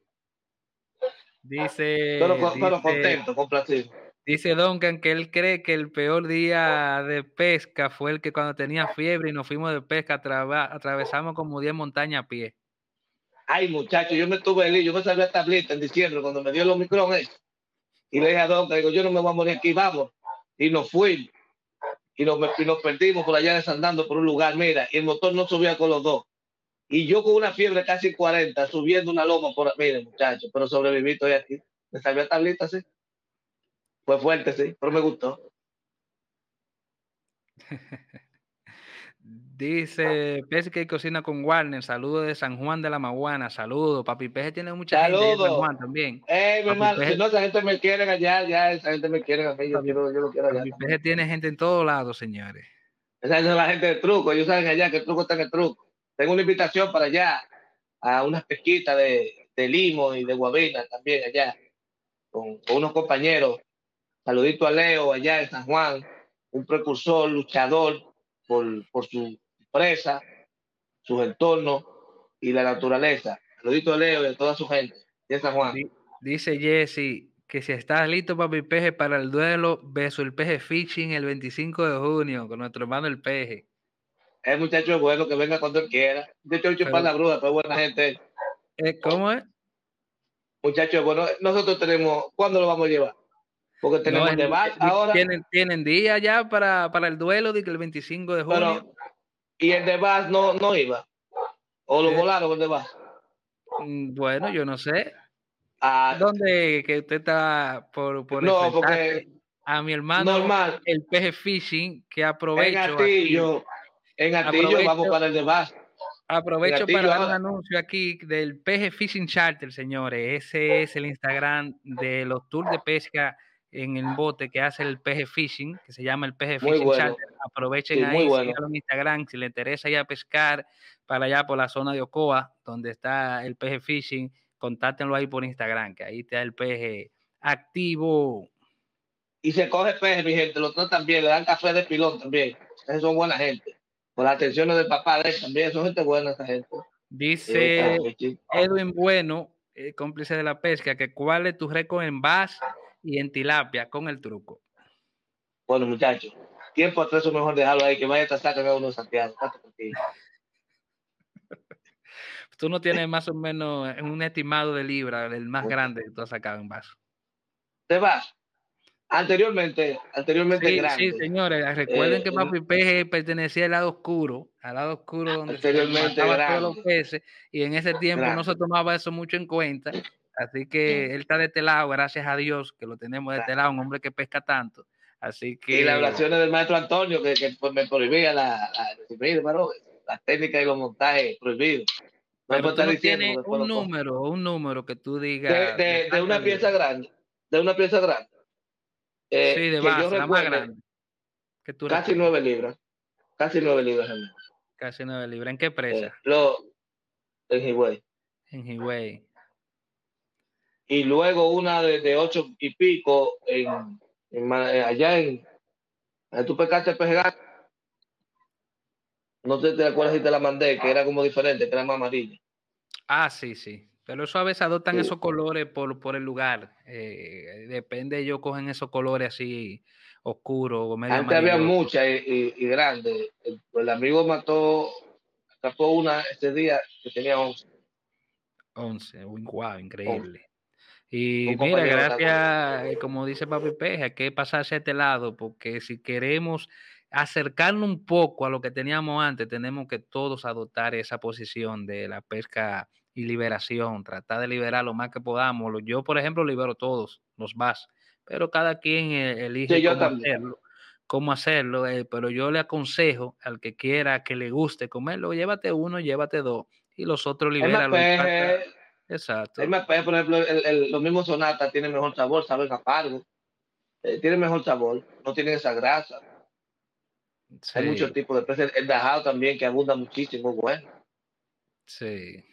dice. Pero, pero contento, complacido. Dice Duncan que él cree que el peor día de pesca fue el que cuando tenía fiebre y nos fuimos de pesca, atravesamos como 10 montañas a pie. Ay, muchachos, yo me tuve el yo me salí a tablita en diciembre cuando me dio el Omicron Y le dije a Duncan, digo, yo no me voy a morir aquí, vamos. Y nos fuimos y nos, perdimos por allá desandando por un lugar, mira, y el motor no subía con los dos. Y yo con una fiebre casi 40, subiendo una loma por, mire muchachos, pero sobreviví, estoy aquí. Me salió a tablita, sí. Fue fuerte, sí, pero me gustó. Dice Pesca y Cocina con Warner, saludos de San Juan de la Maguana, saludos. Papi Peje tiene mucha gente de San Juan también. Eh, mi hermano, si no, esa gente me quiere allá, ya, esa gente me quiere a mí, yo, quiero, yo lo quiero allá. Papi Peje tiene gente en todos lados, señores. Esa es la gente de truco, ellos saben allá que el truco está en el truco. Tengo una invitación para allá, a unas pesquitas de, de limo y de guabina también allá, con, con unos compañeros. Saludito a Leo allá en San Juan, un precursor, luchador por, por su presa, sus entornos y la naturaleza. Saludito a Leo y a toda su gente de San Juan. Dice Jesse que si estás listo para mi peje para el duelo, beso el peje fishing el 25 de junio con nuestro hermano el peje. El muchacho es bueno, que venga cuando él quiera. De hecho, para la bruja, pero buena gente. Eh, ¿Cómo es? Muchachos, bueno, nosotros tenemos, ¿cuándo lo vamos a llevar? Porque tenemos no, ahora. Tienen, tienen día ya para, para el duelo de que el 25 de junio. Y el de Bass no, no iba. ¿O lo volaron el de Bass? Mm, bueno, yo no sé. Ah, ¿Dónde que usted está por, por No, porque a mi hermano normal. el peje fishing que aprovecho. En Atillo, en Atillo vamos para el de Bass. Aprovecho para dar un anuncio aquí del PG Fishing Charter, señores. Ese es el Instagram de los tours de pesca en el bote que hace el PG Fishing, que se llama el PG Fishing Charter. Aprovechen ahí, en Instagram, si le interesa ir a pescar para allá por la zona de Ocoa, donde está el PG Fishing, contáctenlo ahí por Instagram, que ahí está el PG activo. Y se coge PG, mi gente, los otros también, le dan café de pilón también. Esos son buena gente. Por la atención del papá de él también, son gente buena esa gente. Dice Edwin Bueno, eh, cómplice de la pesca, que cuál es tu récord en bass y en tilapia con el truco. Bueno, muchachos, tiempo atrás es mejor dejarlo ahí, que vaya a sacar a uno de Santiago. tú no tienes más o menos un estimado de libra, del más grande que tú has sacado en vaso. ¿De vas? Anteriormente, anteriormente sí, grande. Sí, señores, recuerden que eh, Papi Peje pertenecía al lado oscuro, al lado oscuro donde anteriormente se todos los peces, y en ese tiempo no se tomaba eso mucho en cuenta, Así que él está de este lado, gracias a Dios que lo tenemos de este lado, un hombre que pesca tanto. Así que... Y las oraciones del maestro Antonio, que, que pues, me prohibía la, la, las técnicas y los montajes prohibidos. No Pero tú no un número, un número que tú digas. De, de, una pieza grande. De una pieza grande. Eh, sí, de base, la más grande. casi nueve libras. Casi nueve libras. Casi nueve libras. ¿En qué presa? Eh, lo, en Higüey. En Higüey. Y luego una de, de ocho y pico en, en eh, allá en. Tú pescaste peje no te, te, acuerdas si te la mandé, que era como diferente, que era más amarilla. Ah, sí, sí. Pero eso a veces adoptan esos colores por, por el lugar. Eh, depende, ellos cogen esos colores así oscuros. Medio Antes había muchas y, y, grandes. El, amigo mató, sacó una este día que tenía 11. 11, wow, increíble. Y mira, gracias, como dice Papi Peje, hay que pasarse a este lado, porque si queremos acercarnos un poco a lo que teníamos antes, tenemos que todos adoptar esa posición de la pesca y liberación, tratar de liberar lo más que podamos. Yo, por ejemplo, libero todos los vas, pero cada quien e-, elige cómo, hacerlo, cómo hacerlo. Eh, pero yo le aconsejo al que quiera, que le guste comerlo, llévate uno, llévate dos, y los otros libéralo. Exacto. por ejemplo, el, el, los mismos sonatas tienen mejor sabor, saben a pargo, eh, tienen mejor sabor, no tienen esa grasa hay muchos tipos de peces. El dajado también, que abunda muchísimo, bueno. Sí.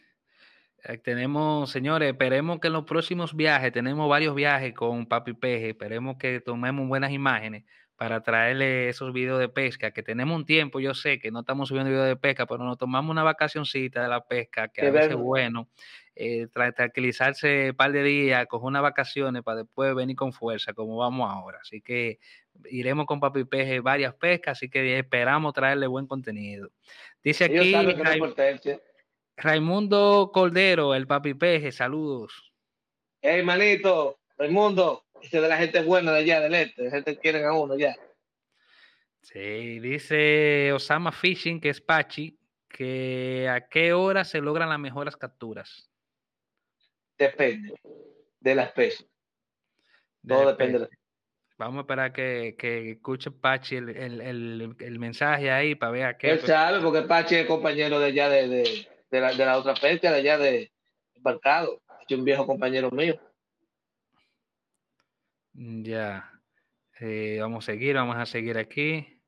Eh, tenemos, señores, esperemos que en los próximos viajes, tenemos varios viajes con Papi Peje, esperemos que tomemos buenas imágenes para traerle esos videos de pesca, que tenemos un tiempo, yo sé que no estamos subiendo videos de pesca, pero nos tomamos una vacacioncita de la pesca, que a veces es bueno, eh, tranquilizarse un par de días, coger unas vacaciones para después venir con fuerza, como vamos ahora. Así que iremos con Papi Peje varias pescas, así que esperamos traerle buen contenido. Dice aquí Raimundo Cordero, el Papi Peje, saludos. Hey, manito, Raimundo, ese de la gente buena de allá del este, la gente quiere a uno ya. Sí, dice Osama Fishing, que es Pachi, que a qué hora se logran las mejores capturas. Depende de la especie. Todo depende de la Vamos a esperar que, que escuche Pachi el, el, el, mensaje ahí para ver a qué. Él sabe, porque Pachi es compañero de allá de, de, de, la, de la, otra fecha, de allá de Embarcado. Es un viejo compañero mío. Ya. Eh, vamos a seguir, vamos a seguir aquí.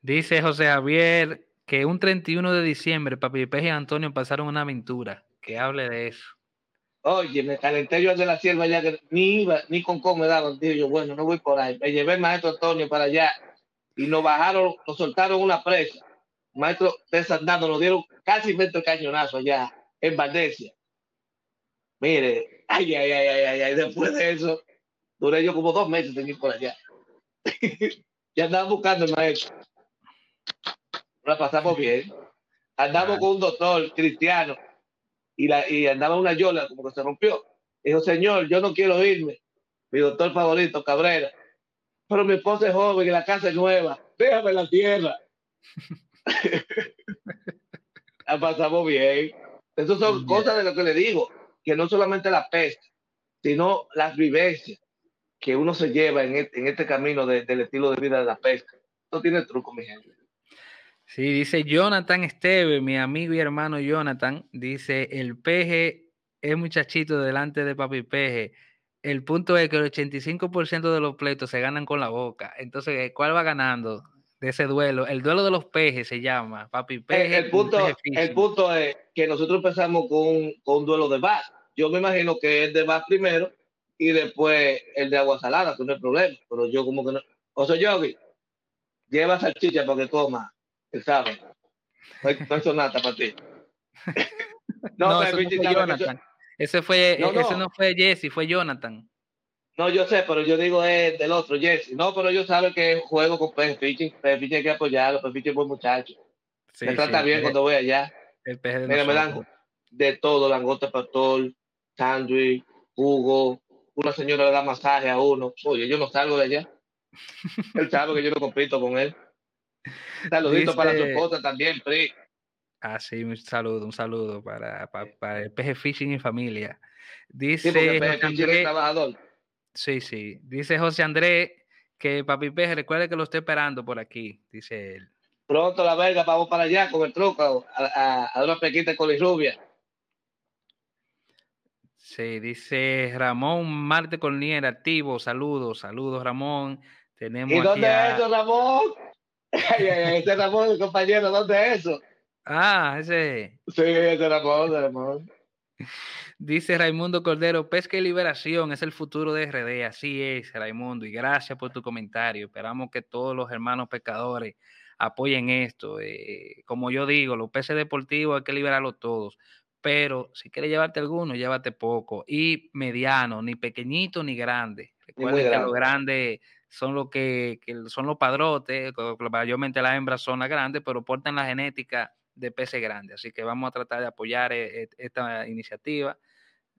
Dice José Javier que un 31 de diciembre Papi Peje y Antonio pasaron una aventura. Que hable de eso. Oye, me calenté yo de la sierva ya que ni iba, ni con cómo me daban. Digo yo, bueno, no voy por ahí. Me llevé el maestro Antonio para allá y nos bajaron, nos soltaron una presa. El maestro desandando, nos dieron casi 20 cañonazos allá en Valdesia. Mire, ay, ay, ay, ay, ay, después de eso, duré yo como dos meses en ir por allá. ya andaba buscando el maestro. La pasamos bien. Andamos con un doctor cristiano y, la, y andaba una yola como que se rompió. Dijo, señor, yo no quiero irme. Mi doctor favorito, Cabrera. Pero mi esposa es joven y la casa es nueva. Déjame la tierra. la pasamos bien. Esas son cosas de lo que le digo, que no solamente la pesca, sino las vivencias que uno se lleva en este, en este camino del estilo de vida de la pesca. No tiene truco, mi gente. Sí, dice Jonathan Esteve, mi amigo y hermano Jonathan, dice, el peje es muchachito delante de papi peje. El punto es que el 85% de los pleitos se ganan con la boca. Entonces, ¿cuál va ganando de ese duelo? El duelo de los pejes se llama, papi eh, peje. El, punto, el punto es que nosotros empezamos con, con un duelo de bass. Yo me imagino que es de bass primero y después el de agua salada, que no hay problema. Pero yo como que no... O sea, Yogi, lleva salchicha para que coma el sábado. No hay, sonata para ti. no, no, ese fue Jonathan. Ese, fue, no, ese no fue Jesse, fue Jonathan. No, yo sé, pero yo digo es del otro, Jesse. No, pero yo sabe que juego con Peje Pichi. Peje Pichi hay que apoyarlo. Peje Pichi es buen muchacho. Sí, me trata bien cuando voy allá. El peje de Mira, me dan de todo, langosta pastor, sándwich, jugo. Una señora le da masaje a uno. Oye, yo no salgo de allá. él sabe que yo no compito con él. Saludito para su esposa también, Pri. Ah, sí, un saludo, un saludo para, para, el PG Fishing y familia. Dice sí, trabajador. Sí, sí. Dice José Andrés que Papi Peje recuerde que lo estoy esperando por aquí, dice él. Pronto la verga, vamos para allá con el truco, a, a, a una pequita con rubia. Sí, dice Ramón Marte Cornier, activo. Saludos, saludos, Ramón. Tenemos ¿Y dónde es eso, Ramón? Ese Ramón, compañero, ¿dónde es eso? Ah, ese. Sí, ese Ramón, Ramón. Dice Raimundo Cordero, pesca y liberación es el futuro de RD. Así es, Raimundo, y gracias por tu comentario. Esperamos que todos los hermanos pescadores apoyen esto. Eh, como yo digo, los peces deportivos hay que liberarlos todos pero si quieres llevarte alguno, llévate poco. Y mediano, ni pequeñito ni grande. Recuerden que los grandes son los que, son los padrotes, mayormente las hembras son las grandes, pero portan la genética de peces grandes. Así que vamos a tratar de apoyar e, e, esta iniciativa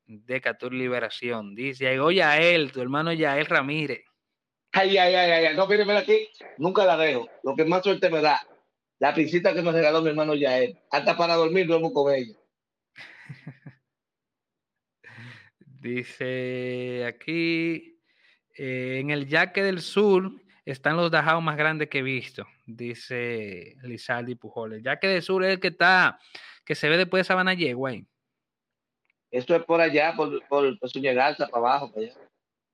de Captura y Liberación. Dice, oye a él, tu hermano Yael Ramírez. Ay, ay, ay, ay, no, mire, mira aquí, nunca la dejo. Lo que más suerte me da, la piscita que me regaló mi hermano Yael. Hasta para dormir duermo con ella. Dice aquí, eh, en el Yaque del Sur están los dajados más grandes que he visto, dice Lizardi Pujol. El Yaque del Sur es el que está, que se ve después de Sabana güey. Esto es por allá, por, por, por para abajo, para allá.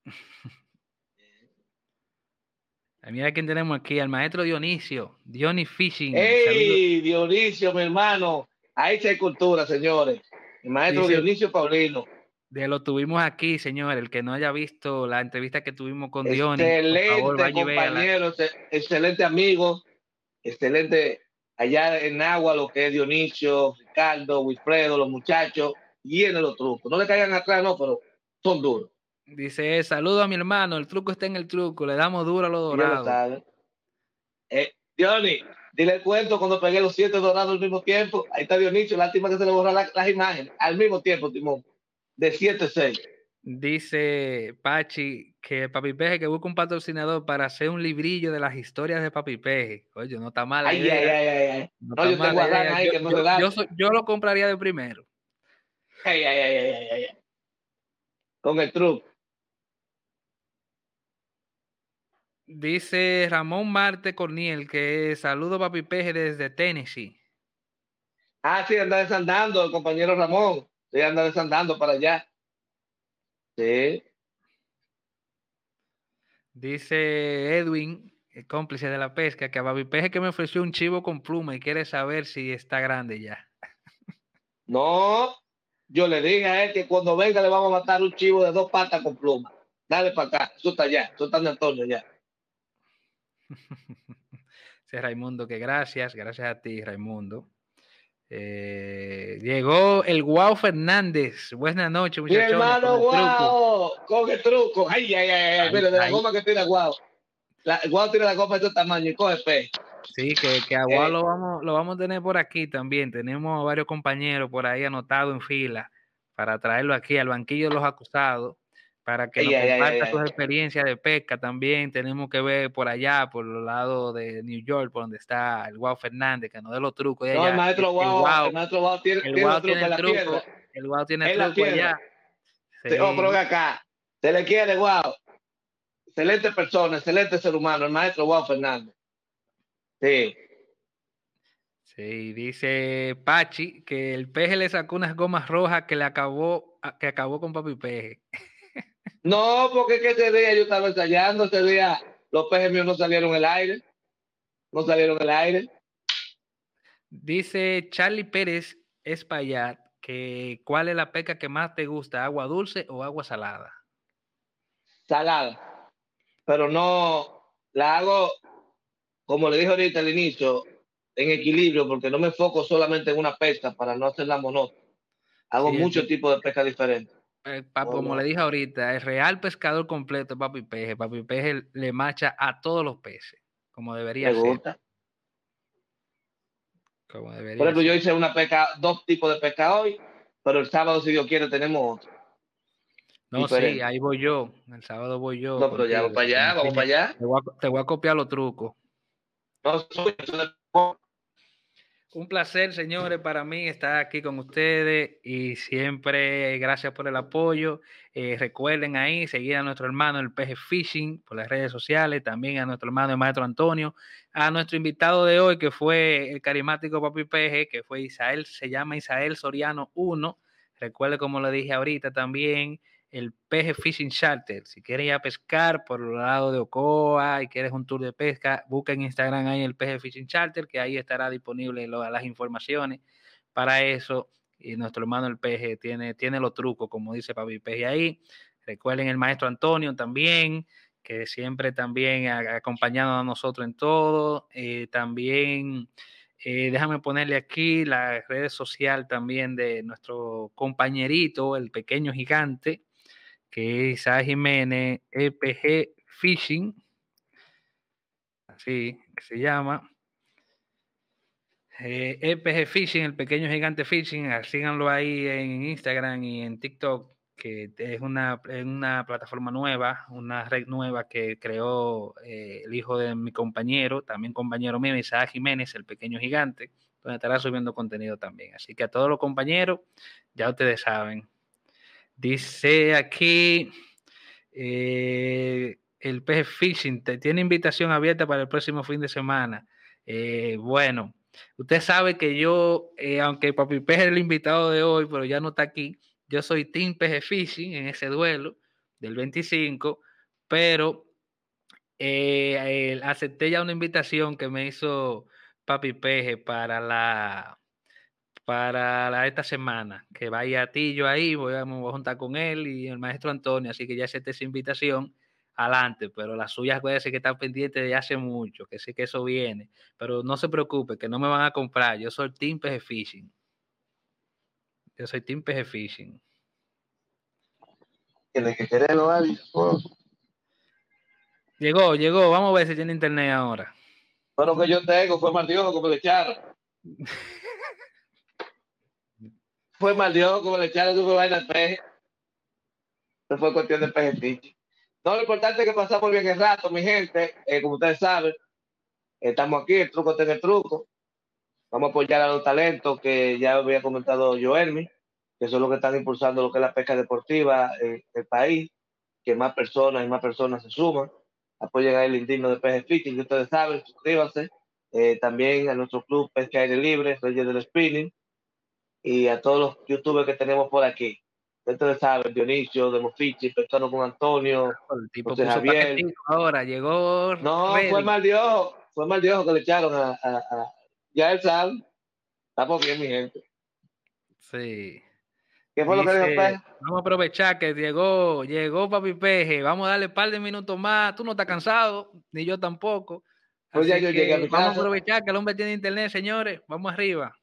Mira quién tenemos aquí, al maestro Dionisio, Dionis Fishing. ¡Ey, Dionisio, mi hermano! Ahí hay cultura, señores. El maestro Dionisio Paulino. De lo tuvimos aquí, señor. El que no haya visto la entrevista que tuvimos con Dionisio. Excelente compañero, excelente amigo, excelente allá en agua lo que es Dionisio, Ricardo, Wilfredo, los muchachos, vienen los trucos. No le caigan atrás, no, pero son duros. Dice, saludo a mi hermano, el truco está en el truco, le damos duro a los dorados. Eh, Dionisio, Dile el cuento cuando pegué los siete dorados al mismo tiempo. Ahí está Dionisio, lástima que se le borra las imágenes. Al mismo tiempo, Timón. De 7-6. Dice Pachi que Papi Peje que busca un patrocinador para hacer un librillo de las historias de Papi Peje. Oye, no está mal. Ay, ay, ay, ay, No, yo tengo ahí que no yo, yo, lo compraría de primero. Ay, ay, ay, ay, ay. Con el truco. Dice Ramón Marte Corniel que saludo papi Peje desde Tennessee. Ah, sí, anda desandando el compañero Ramón. Sí, anda desandando para allá. Sí. Dice Edwin, el cómplice de la pesca, que a Papi Peje que me ofreció un chivo con pluma y quiere saber si está grande ya. No, yo le dije a él que cuando venga le vamos a matar un chivo de dos patas con pluma. Dale para acá, eso está allá, eso está en Antonio ya. Sí, Raimundo, que gracias, gracias a ti, Raimundo. Eh, llegó el Guau Fernández. Buenas noches, muchachos. Mi hermano Guau, con el truco. Ay, ay, ay, mira, de la goma que tiene Guau. La, Guau tiene la goma de este tamaño y coge fe. Sí, que, que a Guau eh. lo, vamos, lo vamos a tener por aquí también. Tenemos varios compañeros por ahí anotados en fila para traerlo aquí al banquillo de los acusados para que nos comparta sus experiencias de pesca también. Tenemos que ver por allá, por el lado de New York, por donde está el Guau Fernández, que nos dé los trucos. no, el maestro Guau, el, maestro Guau tiene, el Guau tiene, el truco. El Guau tiene el truco allá. Sí. Oh, pero acá, se le quiere Guau. Excelente persona, excelente ser humano, el maestro Guau Fernández. Sí. Sí, dice Pachi que el peje le sacó unas gomas rojas que le acabó, que acabó con papi peje. No, porque que ese día yo estaba ensayando, ese día los pejes míos no salieron el aire. No salieron el aire. Dice Charlie Pérez Espaillat que cuál es la pesca que más te gusta, agua dulce o agua salada. Salada. Pero no la hago, como le dije ahorita al inicio, en equilibrio, porque no me enfoco solamente en una pesca para no hacerla monótona. Hago muchos tipos de pesca diferentes. Eh, como le dije ahorita, el real pescador completo es Papi Peje. Papi Peje le macha a todos los peces, como debería ser. Como debería Por ejemplo, yo hice una pesca, dos tipos de pesca hoy, pero el sábado, si Dios quiere, tenemos otro. No, sí, ahí voy yo. El sábado voy yo. No, pero ya vamos para allá, vamos para allá. Te voy, a, copiar los trucos. No, soy, Un placer, señores, para mí estar aquí con ustedes y siempre gracias por el apoyo. Eh, recuerden ahí seguir a nuestro hermano el PG Fishing por las redes sociales, también a nuestro hermano el maestro Antonio, a nuestro invitado de hoy que fue el carismático Papi PG, que fue Isael, se llama Isael Soriano 1. Recuerde como lo dije ahorita también el PG Fishing Charter. Si quieres ir a pescar por el lado de Ocoa y quieres un tour de pesca, busca en Instagram ahí el PG Fishing Charter, que ahí estará disponible las informaciones para eso. Y nuestro hermano el PG tiene, tiene los trucos, como dice Papi PG ahí. Recuerden el maestro Antonio también, que siempre también ha acompañado a nosotros en todo. Eh, también eh, déjame ponerle aquí la red social también de nuestro compañerito, el pequeño gigante, que es Jiménez, EPG Fishing, así que se llama. EPG eh, e Fishing, el pequeño gigante Fishing, síganlo ahí en Instagram y en TikTok, que es una, una plataforma nueva, una red nueva que creó eh, el hijo de mi compañero, también compañero mío, Isaac Jiménez, el pequeño gigante, donde estará subiendo contenido también. Así que a todos los compañeros, ya ustedes saben, Dice aquí eh, el PG Fishing, te tiene invitación abierta para el próximo fin de semana. Eh, bueno, usted sabe que yo, eh, aunque Papi PG es el invitado de hoy, pero ya no está aquí, yo soy Team PG Fishing en ese duelo del 25, pero acepté ya una invitación que me hizo Papi PG para la para esta semana, que vaya a ti, yo ahí, voy a, juntar con él y el maestro Antonio, así que ya acepté esa invitación, adelante, pero las suyas puede ser que están pendientes de hace mucho, que sé que eso viene, pero no se preocupe, que no me van a comprar, yo soy Team PG Fishing. Yo soy Team PG Fishing. Tienes que quererlo, Llegó, llegó, vamos a ver si tiene internet ahora. Bueno, que yo tengo, fue Martínez como le echaron. fue mal Dios, como le echaron su vaina al peje. Eso fue cuestión de peje No, lo importante es que pasamos bien el rato, mi gente. Eh, como ustedes saben, estamos aquí, el truco tiene el truco. Vamos a apoyar a los talentos que ya había comentado Joelmi, que son los que están impulsando lo que es la pesca deportiva en el país, que más personas y más personas se suman. Apoyen a el indigno de Peje Fishing, que ustedes saben, suscríbanse. Eh, también a nuestro club Pesca Aire Libre, Reyes del Spinning y a todos los youtubers que tenemos por aquí. Ustedes saben, Dionisio, Demofichi, Persona con Antonio, el tipo José Javier. Ahora llegó. No, fue mal Dios, fue mal Dios que le echaron a, a, ya él sabe. Estamos bien, mi gente. Sí. ¿Qué fue lo que dijo Peje? Vamos a aprovechar que llegó, llegó Papi Peje. Vamos a darle un par de minutos más. Tú no estás cansado, ni yo tampoco. Pues ya yo llegué a mi casa. Vamos a aprovechar que el hombre tiene internet, señores. Vamos arriba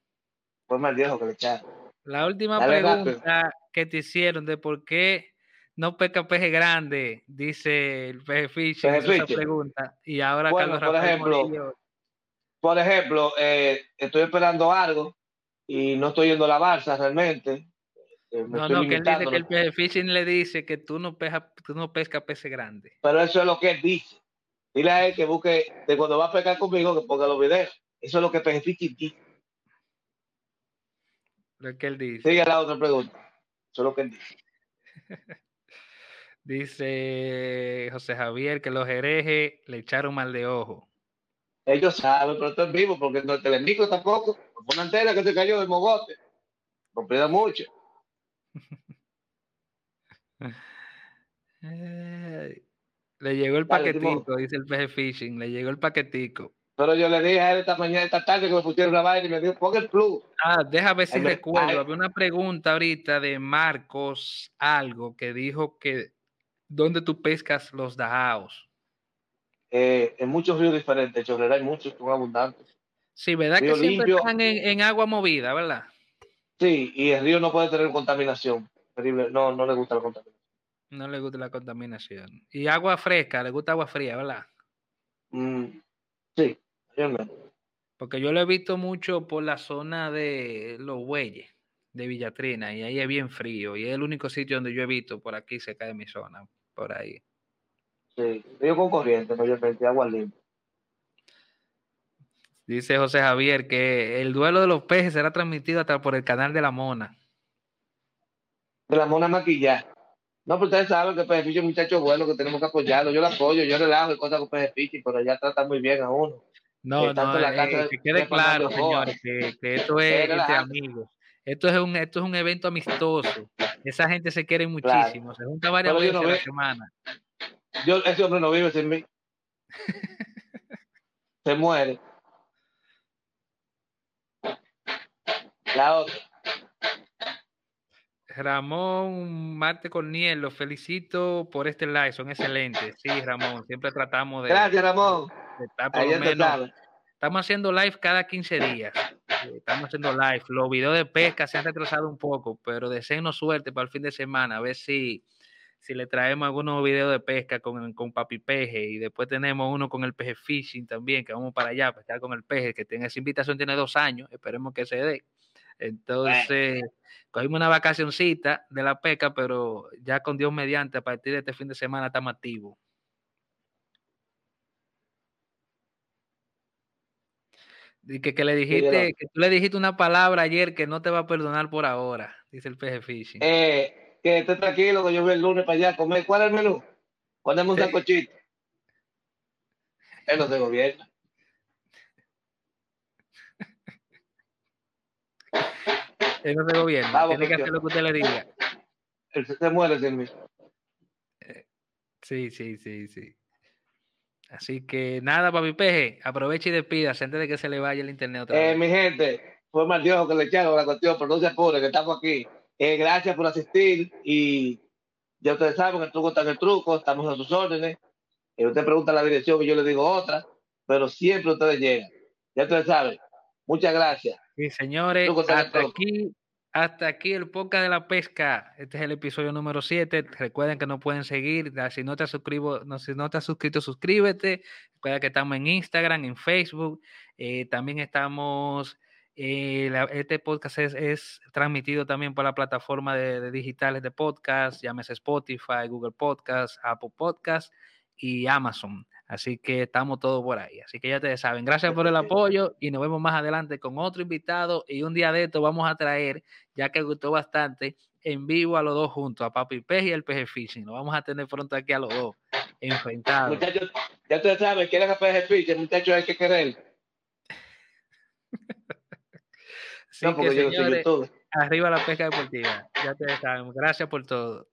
fue mal viejo que le echaron. La última pregunta que te hicieron de por qué no pesca peje grande, dice el peje Fischer, esa pregunta. Y ahora bueno, por ejemplo, por ejemplo, eh, estoy esperando algo y no estoy yendo a la balsa realmente. Eh, no, no, que él dice que el peje le dice que tú no, pescas tú no pescas peces grandes. Pero eso es lo que él dice. Dile a él que busque, de cuando va a pescar conmigo, que ponga los videos. Eso es lo que peje fishing dice. Lo que él dice. Sigue la otra pregunta. Eso es lo que él dice. dice José Javier que los herejes le echaron mal de ojo. Ellos saben, pero estoy vivo porque no te micro tampoco. Una antena que se cayó del mogote. Comprida mucho. le llegó el paquetico, dice el PG Fishing. Le llegó el paquetico. Pero yo le dije a él esta mañana, esta tarde que me pusieron la vaina y me dijo, ponga el plus. Ah, déjame ver si recuerdo. Había una pregunta ahorita de Marcos, algo, que dijo que ¿dónde tú pescas los dajaos? Eh, en muchos ríos diferentes, Chorrera hay muchos, son abundantes. Sí, ¿verdad que siempre están en, agua movida, verdad? Sí, y el río no puede tener contaminación. Terrible. No, no le gusta la contaminación. No le gusta la contaminación. Y agua fresca, le gusta agua fría, ¿verdad? Mm, sí. Porque yo lo he visto mucho por la zona de los bueyes de Villatrina y ahí es bien frío y es el único sitio donde yo he visto por aquí cerca de mi zona, por ahí. Sí, río con corriente, mayormente agua limpia. Dice José Javier que el duelo de los pejes será transmitido hasta por el canal de la Mona. De la Mona Maquilla. No, pero ustedes saben que Peje Fichi es un muchacho bueno, que tenemos que apoyarlo. Yo lo apoyo, yo relajo y cosas con Peje Fichi, pero ya trata muy bien a uno. No, no, eh, que quede claro, señores, que, esto es entre amigos. Esto es, un, esto es un evento amistoso. Esa gente se quiere muchísimo. Se junta varias veces a la semana. Yo, ese hombre no vive sin mí. se muere. La otra. Ramón Marte Corniel, los felicito por este live, son excelentes. Sí, Ramón, siempre tratamos de. Gracias, Ramón. estamos haciendo live cada 15 días. Estamos haciendo live. Los videos de pesca se han retrasado un poco, pero deseenos suerte para el fin de semana. A ver si, si le traemos algunos videos de pesca con, con Papi Peje y después tenemos uno con el peje fishing también, que vamos para allá a pescar con el peje, que tiene esa invitación tiene dos años, esperemos que se dé. Entonces, cogimos una vacacioncita de la pesca, pero ya con Dios mediante, a partir de este fin de semana estamos activos. Que, que, le dijiste, que tú le dijiste una palabra ayer que no te va a perdonar por ahora, dice el peje fishing. Eh, que esté tranquilo, que yo voy el lunes para allá a comer. ¿Cuál es el menú? Ponemos un sacochito. Él no se gobierna. Él no se gobierna. Tiene que hacer lo que usted le diga. Él se muere sin mí. Eh, sí, sí, sí, sí. Así que nada, papi peje, aproveche y despida antes de que se le vaya el internet otra eh, Mi gente, fue mal Dios que le echaron la cuestión, pero no se apure, que estamos aquí. Eh, gracias por asistir y ya ustedes saben, el truco está en el truco, estamos a sus órdenes. Usted pregunta la dirección y yo le digo otra, pero siempre ustedes llegan. Ya ustedes saben. Muchas gracias. Sí, señores, hasta aquí, hasta aquí el podcast de la pesca. Este es el episodio número 7. Recuerden que nos pueden seguir. Si no te, suscribo, no, si no te has suscrito, suscríbete. Recuerda que estamos en Instagram, en Facebook. Eh, también estamos. Eh, este podcast es, transmitido también por la plataforma de, digitales de podcast, llámese Spotify, Google Podcast, Apple Podcast y Amazon. Así que estamos todos por ahí. Así que ya te saben. Gracias por el apoyo y nos vemos más adelante con otro invitado. Y un día de esto vamos a traer, ya que gustó bastante, en vivo a los dos juntos, a Papi Pez y el Peje Fishing. Lo vamos a tener pronto aquí a los dos enfrentados. Muchachos, ya ustedes saben, quieren a Peje Fishing, muchachos, hay que querer. Así que, señores, arriba la pesca deportiva. Ya te saben. Gracias por todo.